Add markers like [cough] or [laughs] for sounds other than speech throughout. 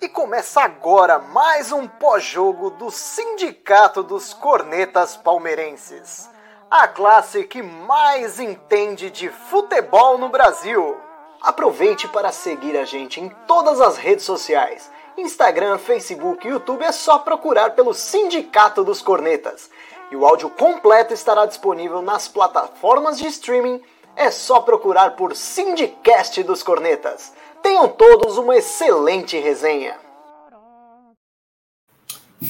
E começa agora mais um pós-jogo do Sindicato dos Cornetas Palmeirenses. A classe que mais entende de futebol no Brasil. Aproveite para seguir a gente em todas as redes sociais. Instagram, Facebook e YouTube é só procurar pelo Sindicato dos Cornetas. E o áudio completo estará disponível nas plataformas de streaming. É só procurar por Sindicast dos Cornetas. Tenham todos uma excelente resenha.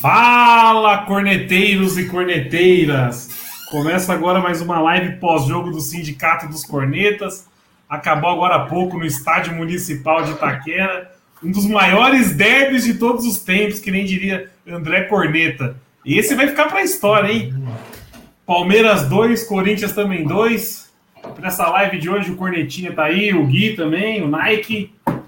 Fala, corneteiros e corneteiras! Começa agora mais uma live pós-jogo do Sindicato dos Cornetas. Acabou agora há pouco no Estádio Municipal de Itaquera. Um dos maiores derbys de todos os tempos, que nem diria André Corneta. E esse vai ficar para a história, hein? Palmeiras 2, Corinthians também 2. Nessa live de hoje o Cornetinha tá aí, o Gui também, o Nike. Vou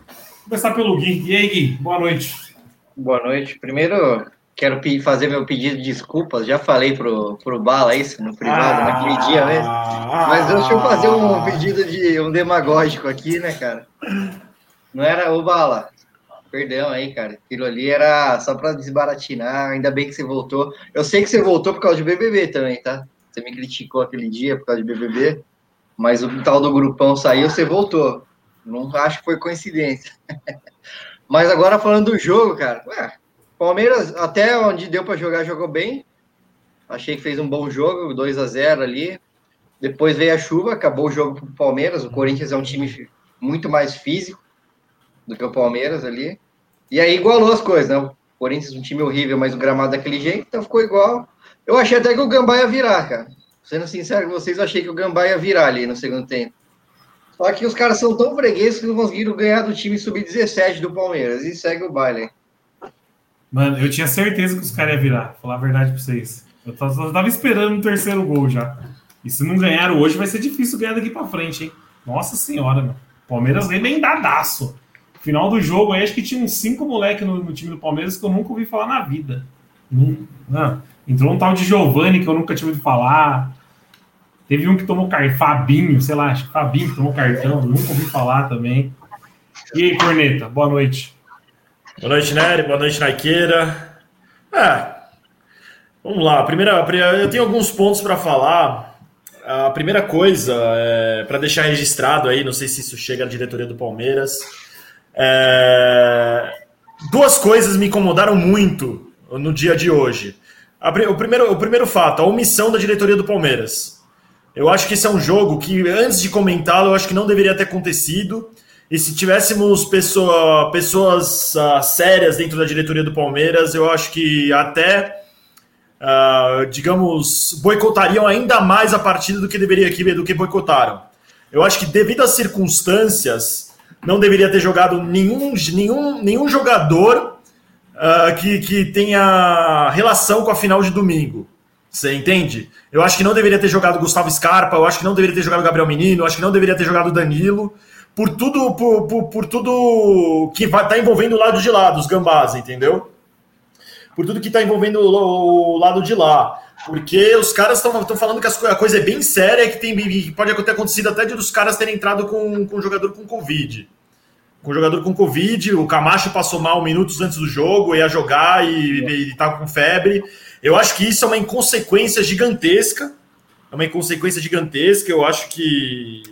começar pelo Gui. E aí, Gui? Boa noite. Boa noite. Primeiro, quero fazer meu pedido de desculpas. Já falei pro, pro Bala isso no privado, ah, naquele dia mesmo. Mas deixa eu fazer um pedido de um demagógico aqui, né, cara? Não era o Bala. Perdão aí, cara. Aquilo ali era só para desbaratinar. Ainda bem que você voltou. Eu sei que você voltou por causa de BBB também, tá? Você me criticou aquele dia por causa de BBB, mas o tal do grupão saiu, você voltou. Não acho que foi coincidência. [laughs] mas agora falando do jogo, cara. Ué, Palmeiras, até onde deu para jogar, jogou bem. Achei que fez um bom jogo, 2 a 0 ali. Depois veio a chuva, acabou o jogo pro Palmeiras. O Corinthians é um time muito mais físico do que o Palmeiras ali. E aí igualou as coisas, né? O Corinthians um time horrível, mas o gramado daquele jeito, então ficou igual. Eu achei até que o Gambá ia virar, cara. Sendo sincero com vocês, achei que o Gambá ia virar ali no segundo tempo. Só que os caras são tão fregueses que não conseguiram ganhar do time sub-17 do Palmeiras. E segue o baile. Mano, eu tinha certeza que os caras iam virar. Vou falar a verdade pra vocês. Eu tava esperando o terceiro gol já. E se não ganharam hoje, vai ser difícil ganhar daqui pra frente, hein? Nossa senhora, mano. Palmeiras dadaço. Final do jogo aí, acho que tinha uns cinco moleques no, no, time do Palmeiras que eu nunca ouvi falar na vida. Não, não. Entrou um tal de Giovanni que eu nunca tinha ouvido falar. Teve um que tomou cartão, Fabinho, sei lá, acho que Fabinho tomou cartão, nunca ouvi falar também. E aí, Corneta, boa noite. Boa noite, Nery, boa noite, Naiqueira. É, vamos lá. Primeira, eu tenho alguns pontos para falar. A primeira coisa, é, para deixar registrado aí, não sei se isso chega à diretoria do Palmeiras. É... Duas coisas me incomodaram muito no dia de hoje. O primeiro, o primeiro fato, a omissão da diretoria do Palmeiras. Eu acho que esse é um jogo que, antes de comentá-lo, eu acho que não deveria ter acontecido. E se tivéssemos pessoa, pessoas uh, sérias dentro da diretoria do Palmeiras, eu acho que até, uh, digamos, boicotariam ainda mais a partida do que deveria do que boicotaram. Eu acho que, devido às circunstâncias, não deveria ter jogado nenhum, nenhum, nenhum jogador uh, que, que tenha relação com a final de domingo. Você entende? Eu acho que não deveria ter jogado Gustavo Scarpa, eu acho que não deveria ter jogado Gabriel Menino, eu acho que não deveria ter jogado Danilo, por tudo, por, por, por tudo que vai tá envolvendo o lado de lá, dos gambás, entendeu? Por tudo que está envolvendo o, o lado de lá. Porque os caras estão falando que a coisa é bem séria, que, tem, que pode ter acontecido até de os caras terem entrado com, com um jogador com Covid. Com um jogador com Covid, o Camacho passou mal minutos antes do jogo, ia jogar e estava com febre. Eu acho que isso é uma inconsequência gigantesca. É uma inconsequência gigantesca. Eu acho que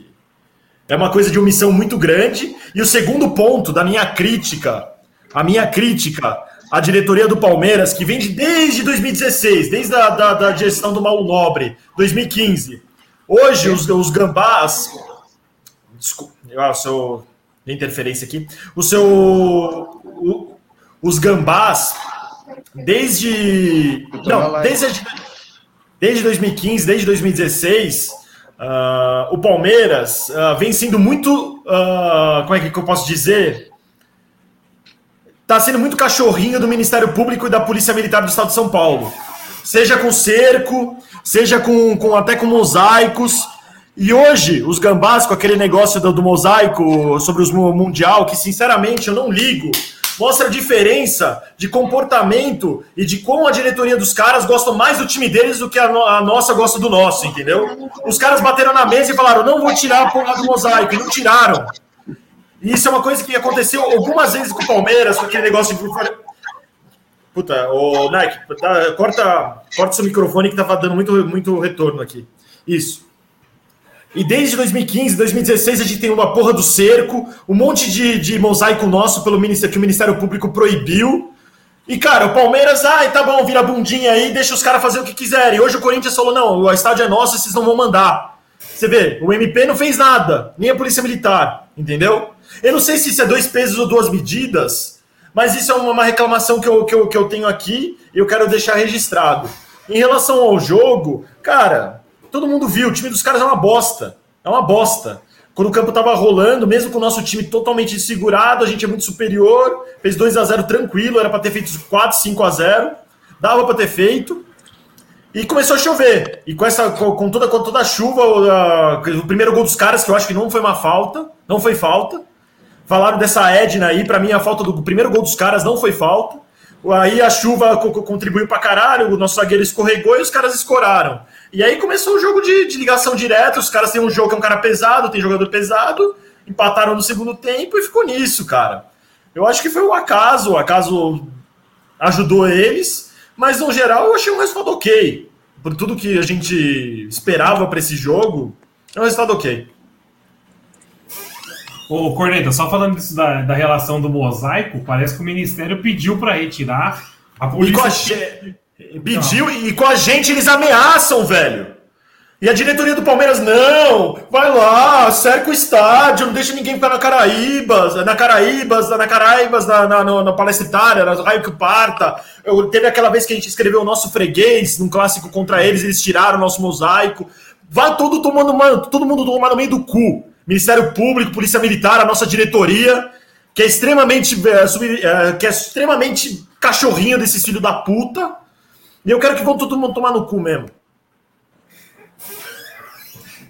é uma coisa de omissão muito grande. E o segundo ponto da minha crítica, a minha crítica a diretoria do Palmeiras, que vem de, desde 2016, desde a da, da gestão do Mauro Nobre, 2015. Hoje, os, os gambás. Desculpa, ah, o seu. interferência aqui. O seu. O, os gambás, desde. Não, desde, desde 2015, desde 2016. Uh, ah, o Palmeiras uh, vem sendo muito. Uh, como é que eu posso dizer? está sendo muito cachorrinho do Ministério Público e da Polícia Militar do Estado de São Paulo. Seja com cerco, seja com, com até com mosaicos. E hoje, os gambás com aquele negócio do, do mosaico sobre os mundial, que sinceramente eu não ligo, mostra a diferença de comportamento e de como a diretoria dos caras gosta mais do time deles do que a, no, a, nossa gosta do nosso, entendeu? Os caras bateram na mesa e falaram: não vou tirar a porra do mosaico, e não tiraram. E isso é uma coisa que aconteceu algumas vezes com o Palmeiras, com aquele negócio de. Puta, o Nike, tá, corta, corta seu microfone que tava dando muito, muito retorno aqui. Isso. E desde 2015, 2016, a gente tem uma porra do cerco, um monte de, de mosaico nosso pelo Ministério, que o Ministério Público proibiu. E, cara, o Palmeiras, ai, tá bom, vira bundinha aí, deixa os caras fazer o que quiserem. Hoje o Corinthians falou: não, o estádio é nosso, vocês não vão mandar. Você vê, o MP não fez nada, nem a Polícia Militar, entendeu? Eu não sei se isso é dois pesos ou duas medidas, mas isso é uma reclamação que eu, que eu, que eu tenho aqui e eu quero deixar registrado. Em relação ao jogo, cara, todo mundo viu, o time dos caras é uma bosta. É uma bosta. Quando o campo tava rolando, mesmo com o nosso time totalmente segurado, a gente é muito superior, fez 2 a 0 tranquilo, era para ter feito 4, 5 a 0 dava para ter feito. E começou a chover. E com essa com toda, com toda a chuva, o, o primeiro gol dos caras, que eu acho que não foi uma falta, não foi falta. Falaram dessa Edna aí, para mim a falta do primeiro gol dos caras não foi falta. Aí a chuva contribuiu para caralho, o nosso zagueiro escorregou e os caras escoraram. E aí começou o jogo de, de ligação direta. Os caras têm um jogo que é um cara pesado, tem jogador pesado, empataram no segundo tempo e ficou nisso, cara. Eu acho que foi um acaso, o acaso ajudou eles, mas no geral eu achei um resultado ok. Por tudo que a gente esperava para esse jogo, é um resultado ok. Ô, Corneta, só falando disso da, da relação do mosaico, parece que o Ministério pediu para retirar. A polícia. Pediu e com a gente eles ameaçam, velho. E a diretoria do Palmeiras, não, vai lá, cerca o estádio, não deixa ninguém ficar na Caraíbas, na Caraíbas, na Caraíbas, na, na, na, na Palestra Itália, na Raio que Parta. Eu, teve aquela vez que a gente escreveu o nosso freguês, num clássico contra eles, eles tiraram o nosso mosaico. Vai todo tomando, mano, todo mundo tomar no meio do cu. Ministério Público, Polícia Militar, a nossa diretoria, que é extremamente, é, que é extremamente cachorrinho desses filhos da puta e eu quero que vão todo mundo tomar no cu mesmo.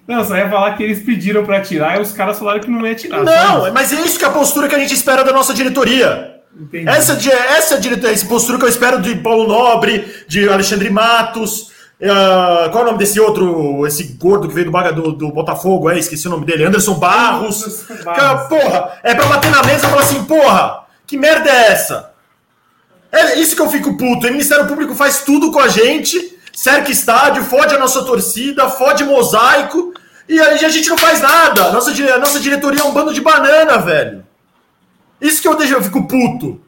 Não, só ia falar que eles pediram para tirar e os caras falaram que não ia tirar. Não, mas é isso que é a postura que a gente espera da nossa diretoria. Entendi. Essa, essa, essa postura que eu espero de Paulo Nobre, de Alexandre Matos. Uh, qual é o nome desse outro, esse gordo que veio do, do, do Botafogo? É, esqueci o nome dele. Anderson Barros. Anderson Barros. porra, é pra bater na mesa e falar assim: porra, que merda é essa? É isso que eu fico puto. O Ministério Público faz tudo com a gente, cerca estádio, fode a nossa torcida, fode mosaico, e a gente não faz nada. Nossa, a nossa diretoria é um bando de banana, velho. Isso que eu deixo, eu fico puto.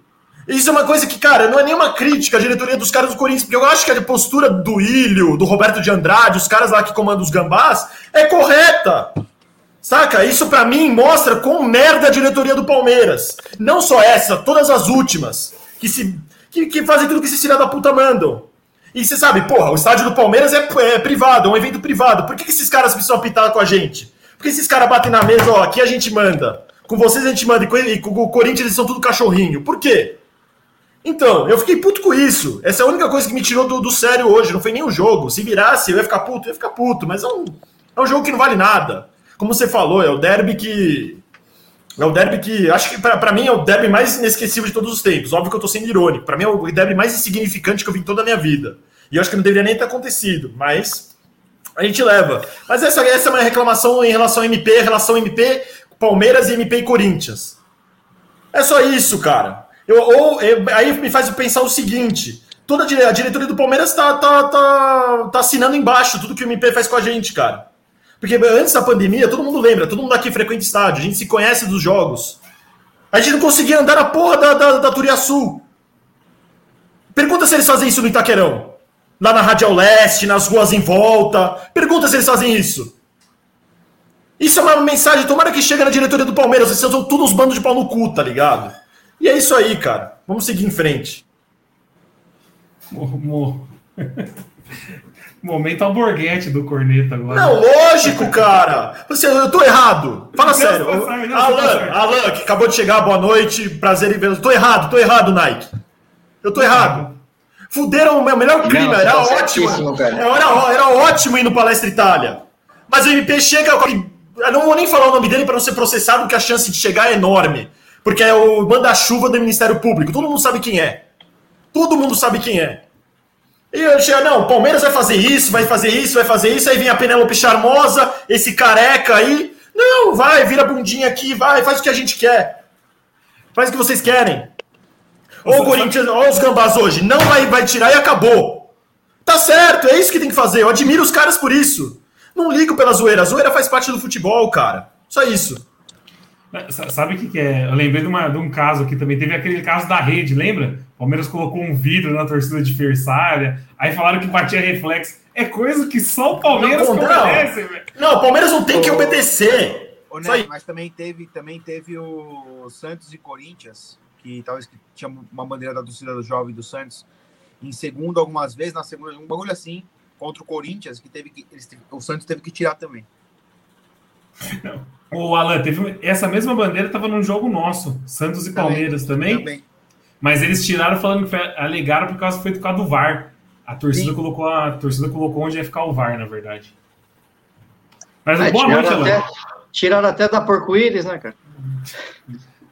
Isso é uma coisa que, cara, não é nenhuma crítica à diretoria dos caras do Corinthians, porque eu acho que a postura do Ilho, do Roberto de Andrade, os caras lá que comandam os gambás, é correta. Saca? Isso para mim mostra quão merda a diretoria do Palmeiras. Não só essa, todas as últimas. Que se que, que fazem tudo que esses filha da puta mandam. E você sabe, porra, o estádio do Palmeiras é, é privado, é um evento privado. Por que, que esses caras precisam apitar com a gente? Por que esses caras batem na mesa, ó, aqui a gente manda. Com vocês a gente manda, e com o Corinthians eles são tudo cachorrinho. Por quê? Então, eu fiquei puto com isso. Essa é a única coisa que me tirou do, do sério hoje. Não foi nem o jogo. Se virasse, eu ia ficar puto, eu ia ficar puto. Mas é um, é um jogo que não vale nada. Como você falou, é o derby que é o derby que, acho que para mim é o derby mais inesquecível de todos os tempos. Óbvio que eu tô sendo irônico. Para mim é o derby mais insignificante que eu vi em toda a minha vida. E eu acho que não deveria nem ter acontecido, mas a gente leva. Mas essa, essa é uma reclamação em relação ao MP, relação MP, Palmeiras e MP e Corinthians. É só isso, cara. Eu, ou, eu, aí me faz pensar o seguinte: toda a diretoria do Palmeiras tá, tá, tá, tá assinando embaixo tudo que o MP faz com a gente, cara. Porque antes da pandemia, todo mundo lembra, todo mundo aqui frequenta estádio, a gente se conhece dos jogos. A gente não conseguia andar na porra da, da, da Turiaçu. Pergunta se eles fazem isso no Itaquerão. Lá na Radial Leste, nas ruas em volta. Pergunta se eles fazem isso. Isso é uma mensagem, tomara que chegue na diretoria do Palmeiras, vocês são todos os bandos de pau no cu, tá ligado? E é isso aí, cara. Vamos seguir em frente. Morro. [laughs] Momento alborguete do corneta agora. Não, lógico, cara. Você, eu tô errado. Fala não, sério. Não, não, Alan, Alan, que acabou de chegar, boa noite. Prazer em vê-lo. Tô errado, tô errado, Nike. Eu tô errado. Fuderam o meu melhor clima, era tá ótimo. Era, era ótimo ir no Palestra Itália. Mas o MP chega. Eu não vou nem falar o nome dele para não ser processado, porque a chance de chegar é enorme. Porque é o manda-chuva do Ministério Público. Todo mundo sabe quem é. Todo mundo sabe quem é. E eu chego, não, o Palmeiras vai fazer isso, vai fazer isso, vai fazer isso, aí vem a Penélope Charmosa, esse careca aí, Não, vai, vira bundinha aqui, vai, faz o que a gente quer. Faz o que vocês querem. Ou o Corinthians, olha os gambás hoje, não vai, vai tirar e acabou. Tá certo, é isso que tem que fazer. Eu admiro os caras por isso. Não ligo pela zoeira. A zoeira faz parte do futebol, cara. Só isso. Sabe o que, que, é? Eu lembrei de, uma, de, um caso aqui também. Teve aquele caso da rede, lembra? O Palmeiras colocou um vidro na torcida adversária. Aí falaram que batia reflexo. É coisa que só o Palmeiras não, obedece, velho. Não, o Palmeiras não tem que obedecer. Ô, Neto, mas também teve, também teve o Santos e Corinthians, que talvez que tinha uma bandeira da torcida do jovem do Santos. Em segundo, algumas vezes, na segunda, um bagulho assim, contra o Corinthians, que teve que. Eles, o Santos teve que tirar também. [laughs] O Alan, teve essa mesma bandeira estava num jogo nosso, Santos e Palmeiras também. também. Mas eles tiraram falando que alegaram por causa foi por causa do VAR. A torcida Sim. colocou a, a torcida colocou onde ia ficar o VAR, na verdade. Mas é, boa noite, Alan. Até, tiraram até da Porco-Íris, né, cara?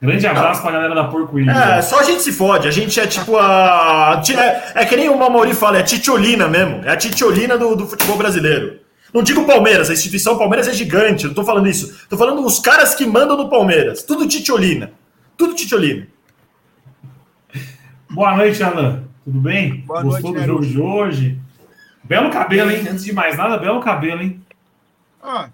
Grande abraço pra galera da Porco Íris. É, só a gente se fode. A gente é tipo a. É, é que nem o Mauri fala, é a titiolina mesmo. É a titiolina do, do futebol brasileiro. Não digo Palmeiras, a instituição Palmeiras é gigante, não tô falando isso. Tô falando os caras que mandam no Palmeiras. Tudo titiolina. Tudo titiolina. Boa noite, Alan. Tudo bem? Boa Gostou noite, do jogo de hoje? Belo cabelo, hein? Antes de mais nada, belo cabelo, hein? Ah,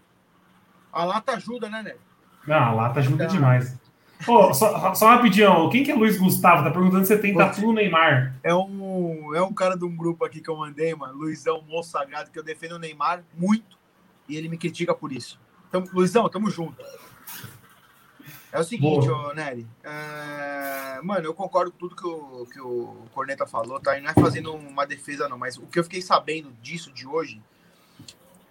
a lata ajuda, né, Neto? Não, a lata ajuda então, demais. Pô, só, só rapidinho, quem que é Luiz Gustavo? Tá perguntando se você tem tatu no Neymar. É um, é um cara de um grupo aqui que eu mandei, mano, Luizão Moço Sagrado, que eu defendo o Neymar muito e ele me critica por isso. Então, Luizão, tamo junto. É o seguinte, ô, Nery. É... Mano, eu concordo com tudo que o, que o Corneta falou, tá? E não é fazendo uma defesa, não, mas o que eu fiquei sabendo disso de hoje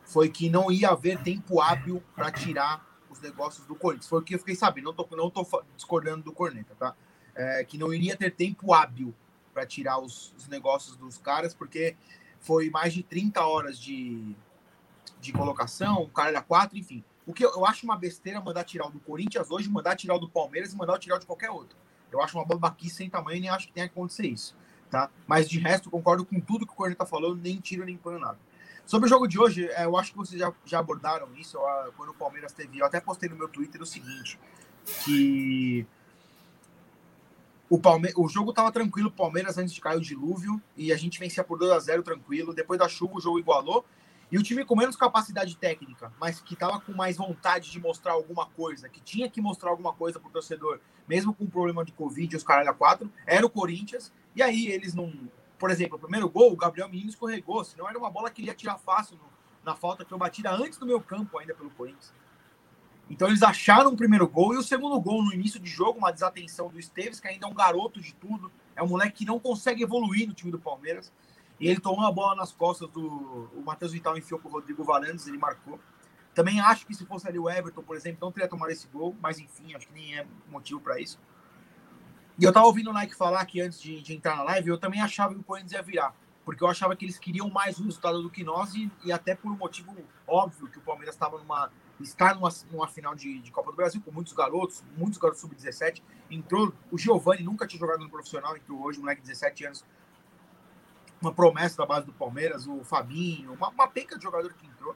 foi que não ia haver tempo hábil para tirar os negócios do Corinthians. Foi o que eu fiquei sabendo, não tô, não tô discordando do Corneta, tá? É, que não iria ter tempo hábil para tirar os, os, negócios dos caras, porque foi mais de 30 horas de, de colocação, o cara era 4, enfim. O que eu, eu, acho uma besteira mandar tirar o do Corinthians hoje, mandar tirar o do Palmeiras e mandar tirar de qualquer outro. Eu acho uma babaquice sem tamanho e nem acho que tenha que acontecer isso, tá? Mas de resto, concordo com tudo que o Corneta falou, nem tiro nem põe nada. Sobre o jogo de hoje, é, eu acho que vocês já, já abordaram isso quando o Palmeiras teve. Eu até postei no meu Twitter o seguinte: que o, Palme... o jogo estava tranquilo, o Palmeiras antes de cair o dilúvio, e a gente vencia por 2 a 0 tranquilo. Depois da chuva, o jogo igualou. E o time com menos capacidade técnica, mas que estava com mais vontade de mostrar alguma coisa, que tinha que mostrar alguma coisa para o torcedor, mesmo com o problema de Covid e os caralho a quatro, era o Corinthians. E aí eles não por exemplo, o primeiro gol, o Gabriel Menino escorregou, senão era uma bola que ele ia tirar fácil no, na falta que foi batida antes do meu campo ainda pelo Corinthians. Então eles acharam o primeiro gol e o segundo gol no início de jogo, uma desatenção do Esteves, que ainda é um garoto de tudo, é um moleque que não consegue evoluir no time do Palmeiras. E ele tomou a bola nas costas do. O Matheus Vital enfiou com o Rodrigo Varandes, ele marcou. Também acho que se fosse ali o Everton, por exemplo, não teria tomado esse gol, mas enfim, acho que nem é motivo para isso. E eu tava ouvindo o Nike falar que antes de, de, entrar na live, eu também achava que o Corinthians ia virar. Porque eu achava que eles queriam mais resultado do que nós, e, e até por um motivo óbvio que o Palmeiras estava numa. está numa, numa final de, de, Copa do Brasil, com muitos garotos, muitos garotos sub-17. Entrou. O Giovanni nunca tinha jogado no profissional, entrou hoje, moleque de 17 anos. Uma promessa da base do Palmeiras, o Fabinho, uma, uma penca de jogador que entrou.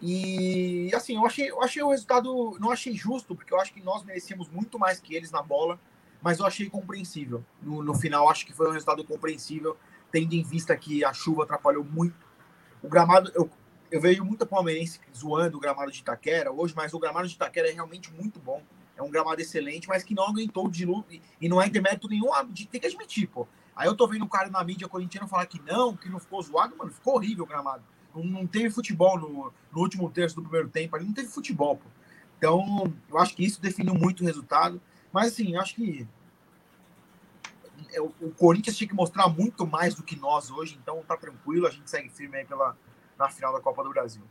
E assim, eu achei, eu achei o resultado, não achei justo, porque eu acho que nós merecíamos muito mais que eles na bola mas eu achei compreensível. No, no final, acho que foi um resultado compreensível, tendo em vista que a chuva atrapalhou muito. O gramado, eu, eu vejo muita palmeirense zoando o gramado de Itaquera hoje, mas o gramado de Itaquera é realmente muito bom. É um gramado excelente, mas que não aguentou o dilúvio e não é demérito nenhum, ah, tem que admitir, pô. Aí eu tô vendo um cara na mídia corintiana falar que não, que não ficou zoado, mano, ficou horrível o gramado. Não, não teve futebol no, no último terço do primeiro tempo, ali não teve futebol, pô. Então, eu acho que isso definiu muito o resultado. Mas assim, acho que é, o Corinthians tinha que mostrar muito mais do que nós hoje, então tá tranquilo, a gente segue firme aí pela, na final da Copa do Brasil.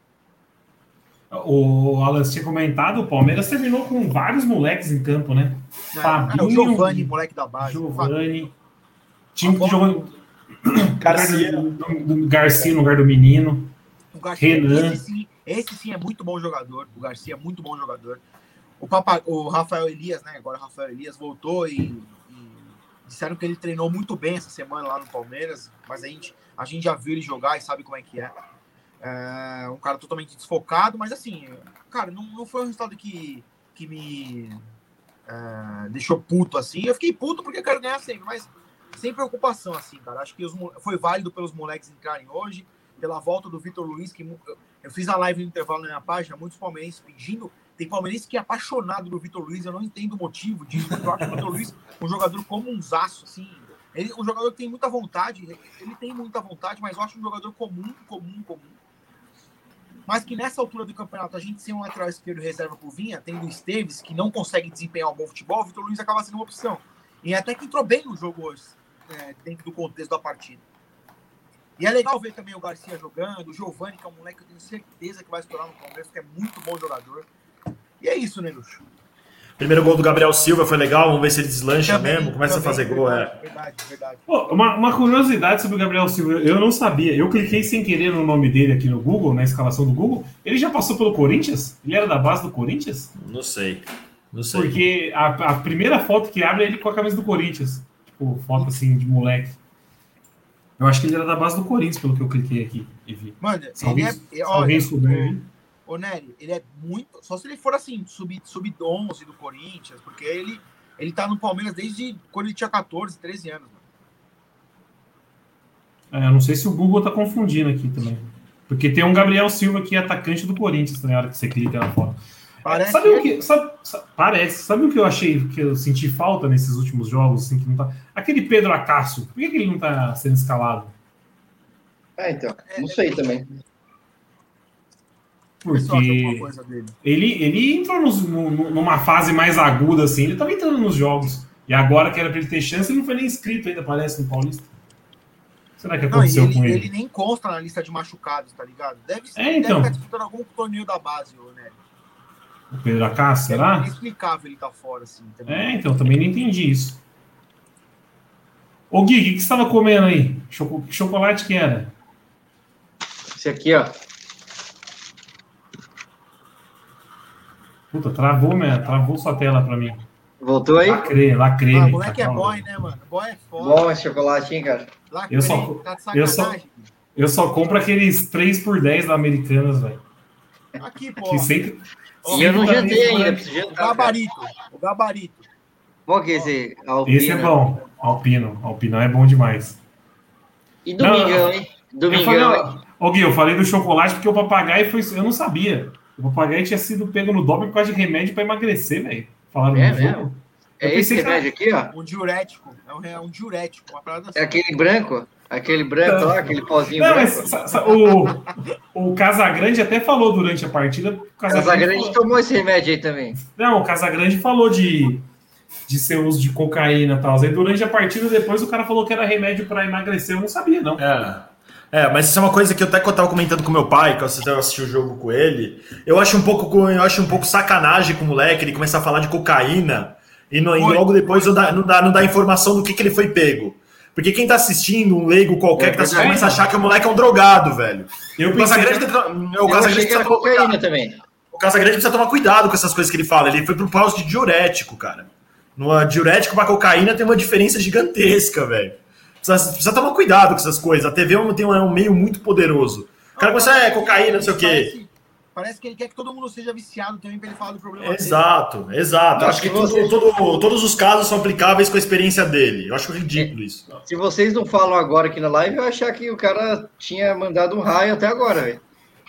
O Alan tinha comentado, o Palmeiras terminou com vários moleques em campo, né? É, Fabinho, o Giovanni, moleque da base. Giovanni. Time que jogou [coughs] Garcia. Do, Garcia no lugar do menino. O Garcia, Renan. Esse sim, esse sim é muito bom jogador. O Garcia é muito bom jogador. O, Papa, o Rafael Elias, né? Agora o Rafael Elias voltou e, e, disseram que ele treinou muito bem essa semana lá no Palmeiras, mas a gente, a gente já viu ele jogar e sabe como é que é. É, um cara totalmente desfocado, mas assim, cara, não, não foi um resultado que, que me é, deixou puto assim. Eu fiquei puto porque eu quero ganhar sempre, mas sem preocupação, assim, cara. Acho que os, foi válido pelos moleques entrarem hoje, pela volta do Vitor Luiz, que eu fiz a live no intervalo na minha página, muitos palmeirenses pedindo. Tem palmeirense que é apaixonado do Vitor Luiz, eu não entendo o motivo disso, porque eu acho o Vitor Luiz um jogador como um zaço, assim. Ele, um jogador que tem muita vontade, ele tem muita vontade, mas eu acho um jogador comum, comum, comum. Mas que nessa altura do campeonato, a gente sem um lateral esquerdo reserva por Vinha, tendo o Esteves, que não consegue desempenhar um bom futebol, o Vitor Luiz acaba sendo uma opção. E até que entrou bem no jogo hoje, é, dentro do contexto da partida. E é legal ver também o Garcia jogando, o Giovani, que é um moleque que eu tenho certeza que vai estourar no Palmeiras, que é muito bom jogador. E é isso, né, Luxo? Primeiro gol do Gabriel Silva foi legal, vamos ver se ele deslancha também, mesmo, começa também, a fazer gol. É. Verdade, verdade. Pô, uma, uma, curiosidade sobre o Gabriel Silva, eu não sabia. Eu cliquei sem querer no nome dele aqui no Google, na escalação do Google. Ele já passou pelo Corinthians? Ele era da base do Corinthians? Não sei. Não sei. Porque a, a primeira foto que abre é ele com a camisa do Corinthians. Tipo, foto assim de moleque. Eu acho que ele era da base do Corinthians, pelo que eu cliquei aqui e vi. Mano, se alguém, é, olha, alguém souber, Ô, Nery, ele é muito. Só se ele for assim, sub-11 sub do Corinthians, porque ele, ele tá no Palmeiras desde quando ele tinha 14, 13 anos. É, eu não sei se o Google tá confundindo aqui também. Porque tem um Gabriel Silva que é atacante do Corinthians na hora que você clica lá fora. Parece sabe o que, sabe, sabe, parece. Sabe o que eu achei que eu senti falta nesses últimos jogos? Assim, que não tá, aquele Pedro Acácio, por que, que ele não tá sendo escalado? É, então. Não sei também. Porque ele, ele entrou nos, no, numa fase mais aguda, assim, ele estava entrando nos jogos. E agora que era para ele ter chance, ele não foi nem inscrito ainda, parece, no Paulista. Será que aconteceu não, ele, com ele? Ele nem consta na lista de machucados, tá ligado? Deve, é, então. deve estar disputando algum torneio da base, né? O Pedro Acácio, será? É inexplicável ele tá fora, assim. Também. É, então, também não entendi isso. Ô Gui, o que, que você estava comendo aí? Que chocolate que era? Esse aqui, ó. Puta, travou, minha, travou sua tela pra mim. Voltou aí? Lacrei, lacrei. Ah, moleque é boy, né, mano? Boy é foda. Bom esse chocolate, hein, cara? Lacrei, eu só, tá eu só, eu só compro aqueles 3 por 10 da Americanas, velho. Aqui, pô. Que sempre, sempre eu não jantei ainda, preciso jantar. O gabarito, o gabarito. Qual que é esse? Alpino. Esse é bom, Alpino. Alpino é bom demais. E Domingão, não, hein? Domingão. Ô, Gui, eu falei do chocolate porque o papagaio foi. Eu não sabia. O papagaio tinha sido pego no doping por causa de remédio para emagrecer, velho. Falaram é mesmo? É esse remédio aqui, ó? Um diurético. É um, é um diurético. Uma parada assim. É aquele branco? Aquele branco lá, aquele pozinho não, branco. Mas, o, o Casagrande até falou durante a partida. O Casagrande, Casagrande falou... tomou esse remédio aí também. Não, o Casagrande falou de, de ser uso de cocaína e tal. Aí durante a partida, depois o cara falou que era remédio para emagrecer. Eu não sabia, não. É. É, mas isso é uma coisa que eu até que eu tava comentando com meu pai, que eu assisti o jogo com ele. Eu acho um pouco, eu acho um pouco sacanagem com o moleque ele começar a falar de cocaína e, no, e logo depois não dá, não, dá, não dá informação do que, que ele foi pego. Porque quem tá assistindo, um leigo qualquer é, que tá assistindo, começa a achar que o moleque é um drogado, velho. Eu o Casagrande, que... o Casagrande precisa cocaína também. O Casagrande precisa tomar cuidado com essas coisas que ele fala. Ele foi pro pause de diurético, cara. No diurético pra cocaína tem uma diferença gigantesca, velho. Precisa, precisa tomar cuidado com essas coisas. A TV é tem um, é um meio muito poderoso. O cara começa, é cocaína, não sei o quê. Parece que ele quer que todo mundo seja viciado também para ele falar do problema Exato, dele. exato. Acho que todo, todo, todos os casos são aplicáveis com a experiência dele. Eu acho ridículo isso. Se vocês não falam agora aqui na live, eu achar que o cara tinha mandado um raio até agora, velho.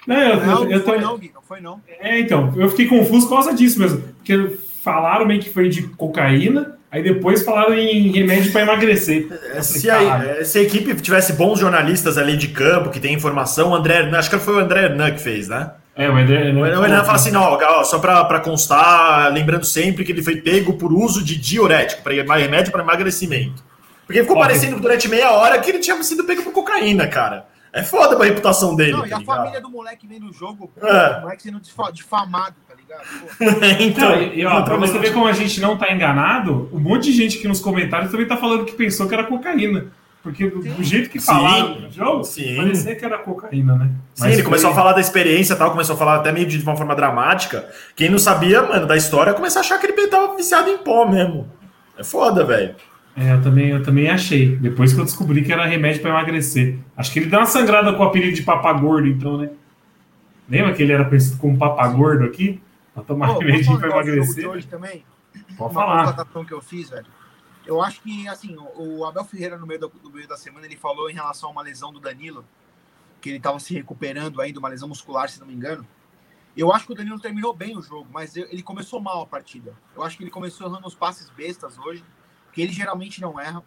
Não, eu, não, eu, eu, foi não, Gui, não foi não. É, então, eu fiquei confuso por causa disso mesmo. Porque falaram meio que foi de cocaína, Aí depois falaram em remédio para emagrecer. É, se a, se a, equipe tivesse bons jornalistas ali de campo, que tem informação, o André, acho que foi o André Hernan que fez, né? É, o André Hernan. O Hernan fala assim: não, ó, só para constar, lembrando sempre que ele foi pego por uso de diurético, para remédio para emagrecimento. Porque ficou ó, parecendo durante meia hora que ele tinha sido pego por cocaína, cara. É foda pra reputação dele. Não, tá e a ligado? família do moleque vem no jogo, é. o moleque sendo difamado [laughs] então, e, ó, pra você ver como a gente não tá enganado, um monte de gente aqui nos comentários também tá falando que pensou que era cocaína. Porque do, do jeito que falaram no jogo, sim. parecia que era cocaína, né? Sim, Mas ele foi... começou a falar da experiência tal, começou a falar até meio de uma forma dramática. Quem não sabia, mano, da história, começou a achar que ele tava viciado em pó mesmo. É foda, velho. É, eu também, eu também achei. Depois que eu descobri que era remédio para emagrecer. Acho que ele deu uma sangrada com o apelido de papagordo, então, né? Lembra que ele era conhecido como papagordo aqui? Falar um negócio emagrecer. hoje também? Pode uma constatação que eu fiz, velho. Eu acho que, assim, o Abel Ferreira, no meio, do, no meio da semana, ele falou em relação a uma lesão do Danilo, que ele estava se recuperando de uma lesão muscular, se não me engano. Eu acho que o Danilo terminou bem o jogo, mas ele começou mal a partida. Eu acho que ele começou errando os passes bestas hoje, que ele geralmente não erra.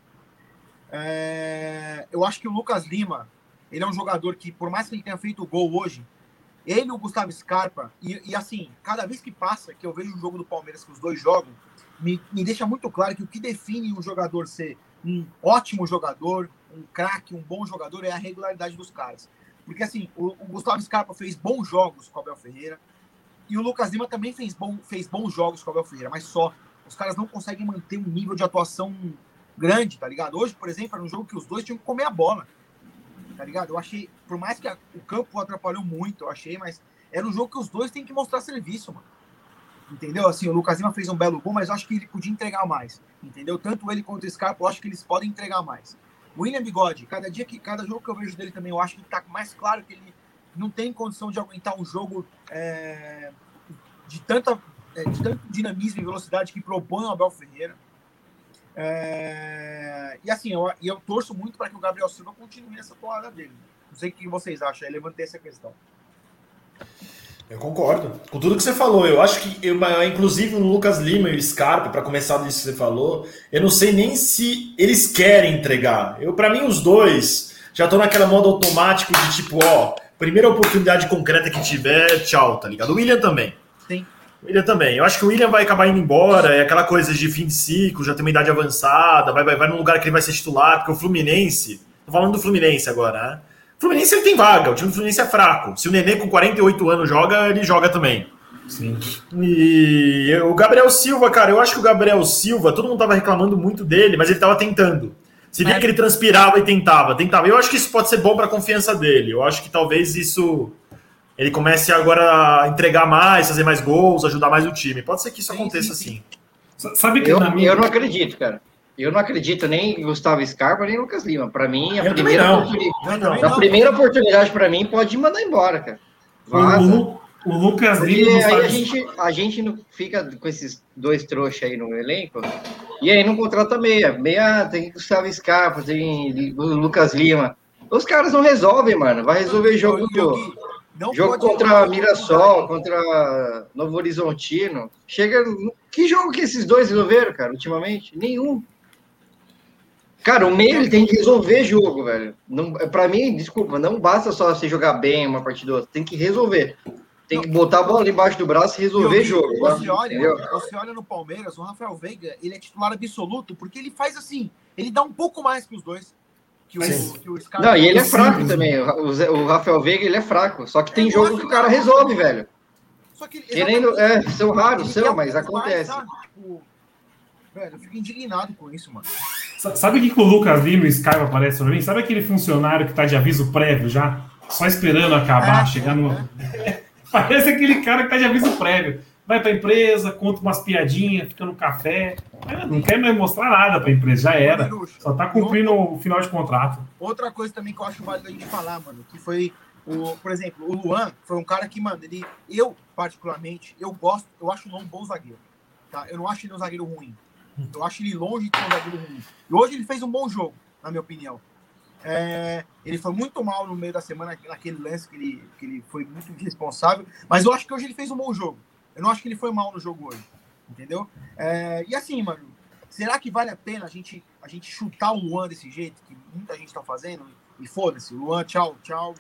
É, Eu acho que o Lucas Lima, ele é um jogador que, por mais que ele tenha feito o gol hoje, ele e o Gustavo Scarpa, e, e assim, cada vez que passa, que eu vejo o jogo do Palmeiras que os dois jogam, me, me deixa muito claro que o que define um jogador ser um ótimo jogador, um craque, um bom jogador, é a regularidade dos caras. Porque assim, o, o Gustavo Scarpa fez bons jogos com o Abel Ferreira, e o Lucas Lima também fez, bom, fez bons jogos com o Abel Ferreira, mas só. Os caras não conseguem manter um nível de atuação grande, tá ligado? Hoje, por exemplo, era um jogo que os dois tinham que comer a bola. Tá ligado? Eu achei, por mais que a- o campo atrapalhou muito, eu achei, mas era um jogo que os dois têm que mostrar serviço, mano. Entendeu? Assim, o Lucas Lima fez um belo gol, mas eu acho que ele podia entregar mais. Entendeu? Tanto ele quanto o Scarpa, eu acho que eles podem entregar mais. O William Bigode, cada dia que cada jogo que eu vejo dele também, eu acho que tá mais claro que ele não tem condição de aguentar um jogo é, de, tanta, é, de tanto dinamismo e velocidade que propõe o Abel Ferreira. É, e assim, eu, eu torço muito para que o Gabriel Silva continue nessa toada dele. Não sei o que vocês acham, aí levantei essa questão. Eu concordo com tudo que você falou. Eu acho que, eu, inclusive, o Lucas Lima e o Scarpa, para começar disso que você falou, eu não sei nem se eles querem entregar. Eu, para mim, os dois já estão naquela modo automático de tipo, ó, primeira oportunidade concreta que tiver, tchau, tá ligado? O William também. Sim. William também. Eu acho que o William vai acabar indo embora, é aquela coisa de fim de ciclo, já tem uma idade avançada, vai, vai, vai num lugar que ele vai ser titular, porque o Fluminense, tô falando do Fluminense agora, né? O Fluminense ele tem vaga, o time do Fluminense é fraco. Se o Nenê com 48 anos joga, ele joga também. Sim. E o Gabriel Silva, cara, eu acho que o Gabriel Silva, todo mundo tava reclamando muito dele, mas ele tava tentando. Você via É. que ele transpirava e tentava, tentava. Eu acho que isso pode ser bom para a confiança dele. Eu acho que talvez isso ele comece agora a entregar mais, fazer mais gols, ajudar mais o time. Pode ser que isso Sim, aconteça sim, sim. assim. Sabe que Eu, na minha... eu não acredito, cara. Eu não acredito nem em Gustavo Scarpa, nem em Lucas Lima. Pra mim, a Eu primeira, oportunidade, a não. primeira oportunidade pra mim pode mandar embora, cara. o, Vaza. Lu- o Lucas Porque Lima aí a gente, a gente não fica com esses dois trouxas aí no elenco, e aí não contrata meia. Meia tem Gustavo Scarpa, tem o Lucas Lima. Os caras não resolvem, mano. Vai resolver jogo, eu- eu- não jogo contra Mirassol, contra Novo Horizontino. Chega. Que jogo que esses dois resolveram, cara, ultimamente? Nenhum. Cara, o meio ele tem que resolver jogo, velho. Não, pra mim, desculpa, não basta só você jogar bem uma partida ou outra, tem que resolver. Tem que botar a bola embaixo do braço e resolver jogo. Você olha, você olha no Palmeiras, o Rafael Veiga, ele é titular absoluto, porque ele faz assim, ele dá um pouco mais que os dois. Que o, que o Scarpa. Não, e ele é fraco sim. também. O, Rafael Veiga, ele é fraco. Só que tem Eu jogo que o cara que- resolve, velho. Só que ele, Querendo, é, são raros, são, mas mais, acontece. sabe? Tipo, velho, eu fico indignado com isso, mano. Sa- Sabe o que que o Lucas Lima e o Skype aparece pra mim? Sabe aquele funcionário que tá de aviso prévio já? Só esperando acabar, É, chegar no. [laughs] Parece aquele cara que tá de aviso prévio. Vai pra empresa, conta umas piadinhas, fica no café. Não quer mais mostrar nada pra empresa, já era. Só tá cumprindo o final de contrato. Outra coisa também que eu acho válido a gente falar, mano, que foi, o, por exemplo, o Luan foi um cara que, mano, ele, eu, particularmente, eu gosto, eu acho o Luan um bom zagueiro. Tá? Eu não acho ele um zagueiro ruim. Eu acho ele longe de ser um zagueiro ruim. E hoje ele fez um bom jogo, na minha opinião. É, ele foi muito mal no meio da semana, naquele lance que ele, que ele foi muito irresponsável, mas eu acho que hoje ele fez um bom jogo. Eu não acho que ele foi mal no jogo hoje. Entendeu? É, e assim, mano, será que vale a pena a gente, a gente chutar o Luan desse jeito, que muita gente tá fazendo? E foda-se, o Luan, tchau, tchau,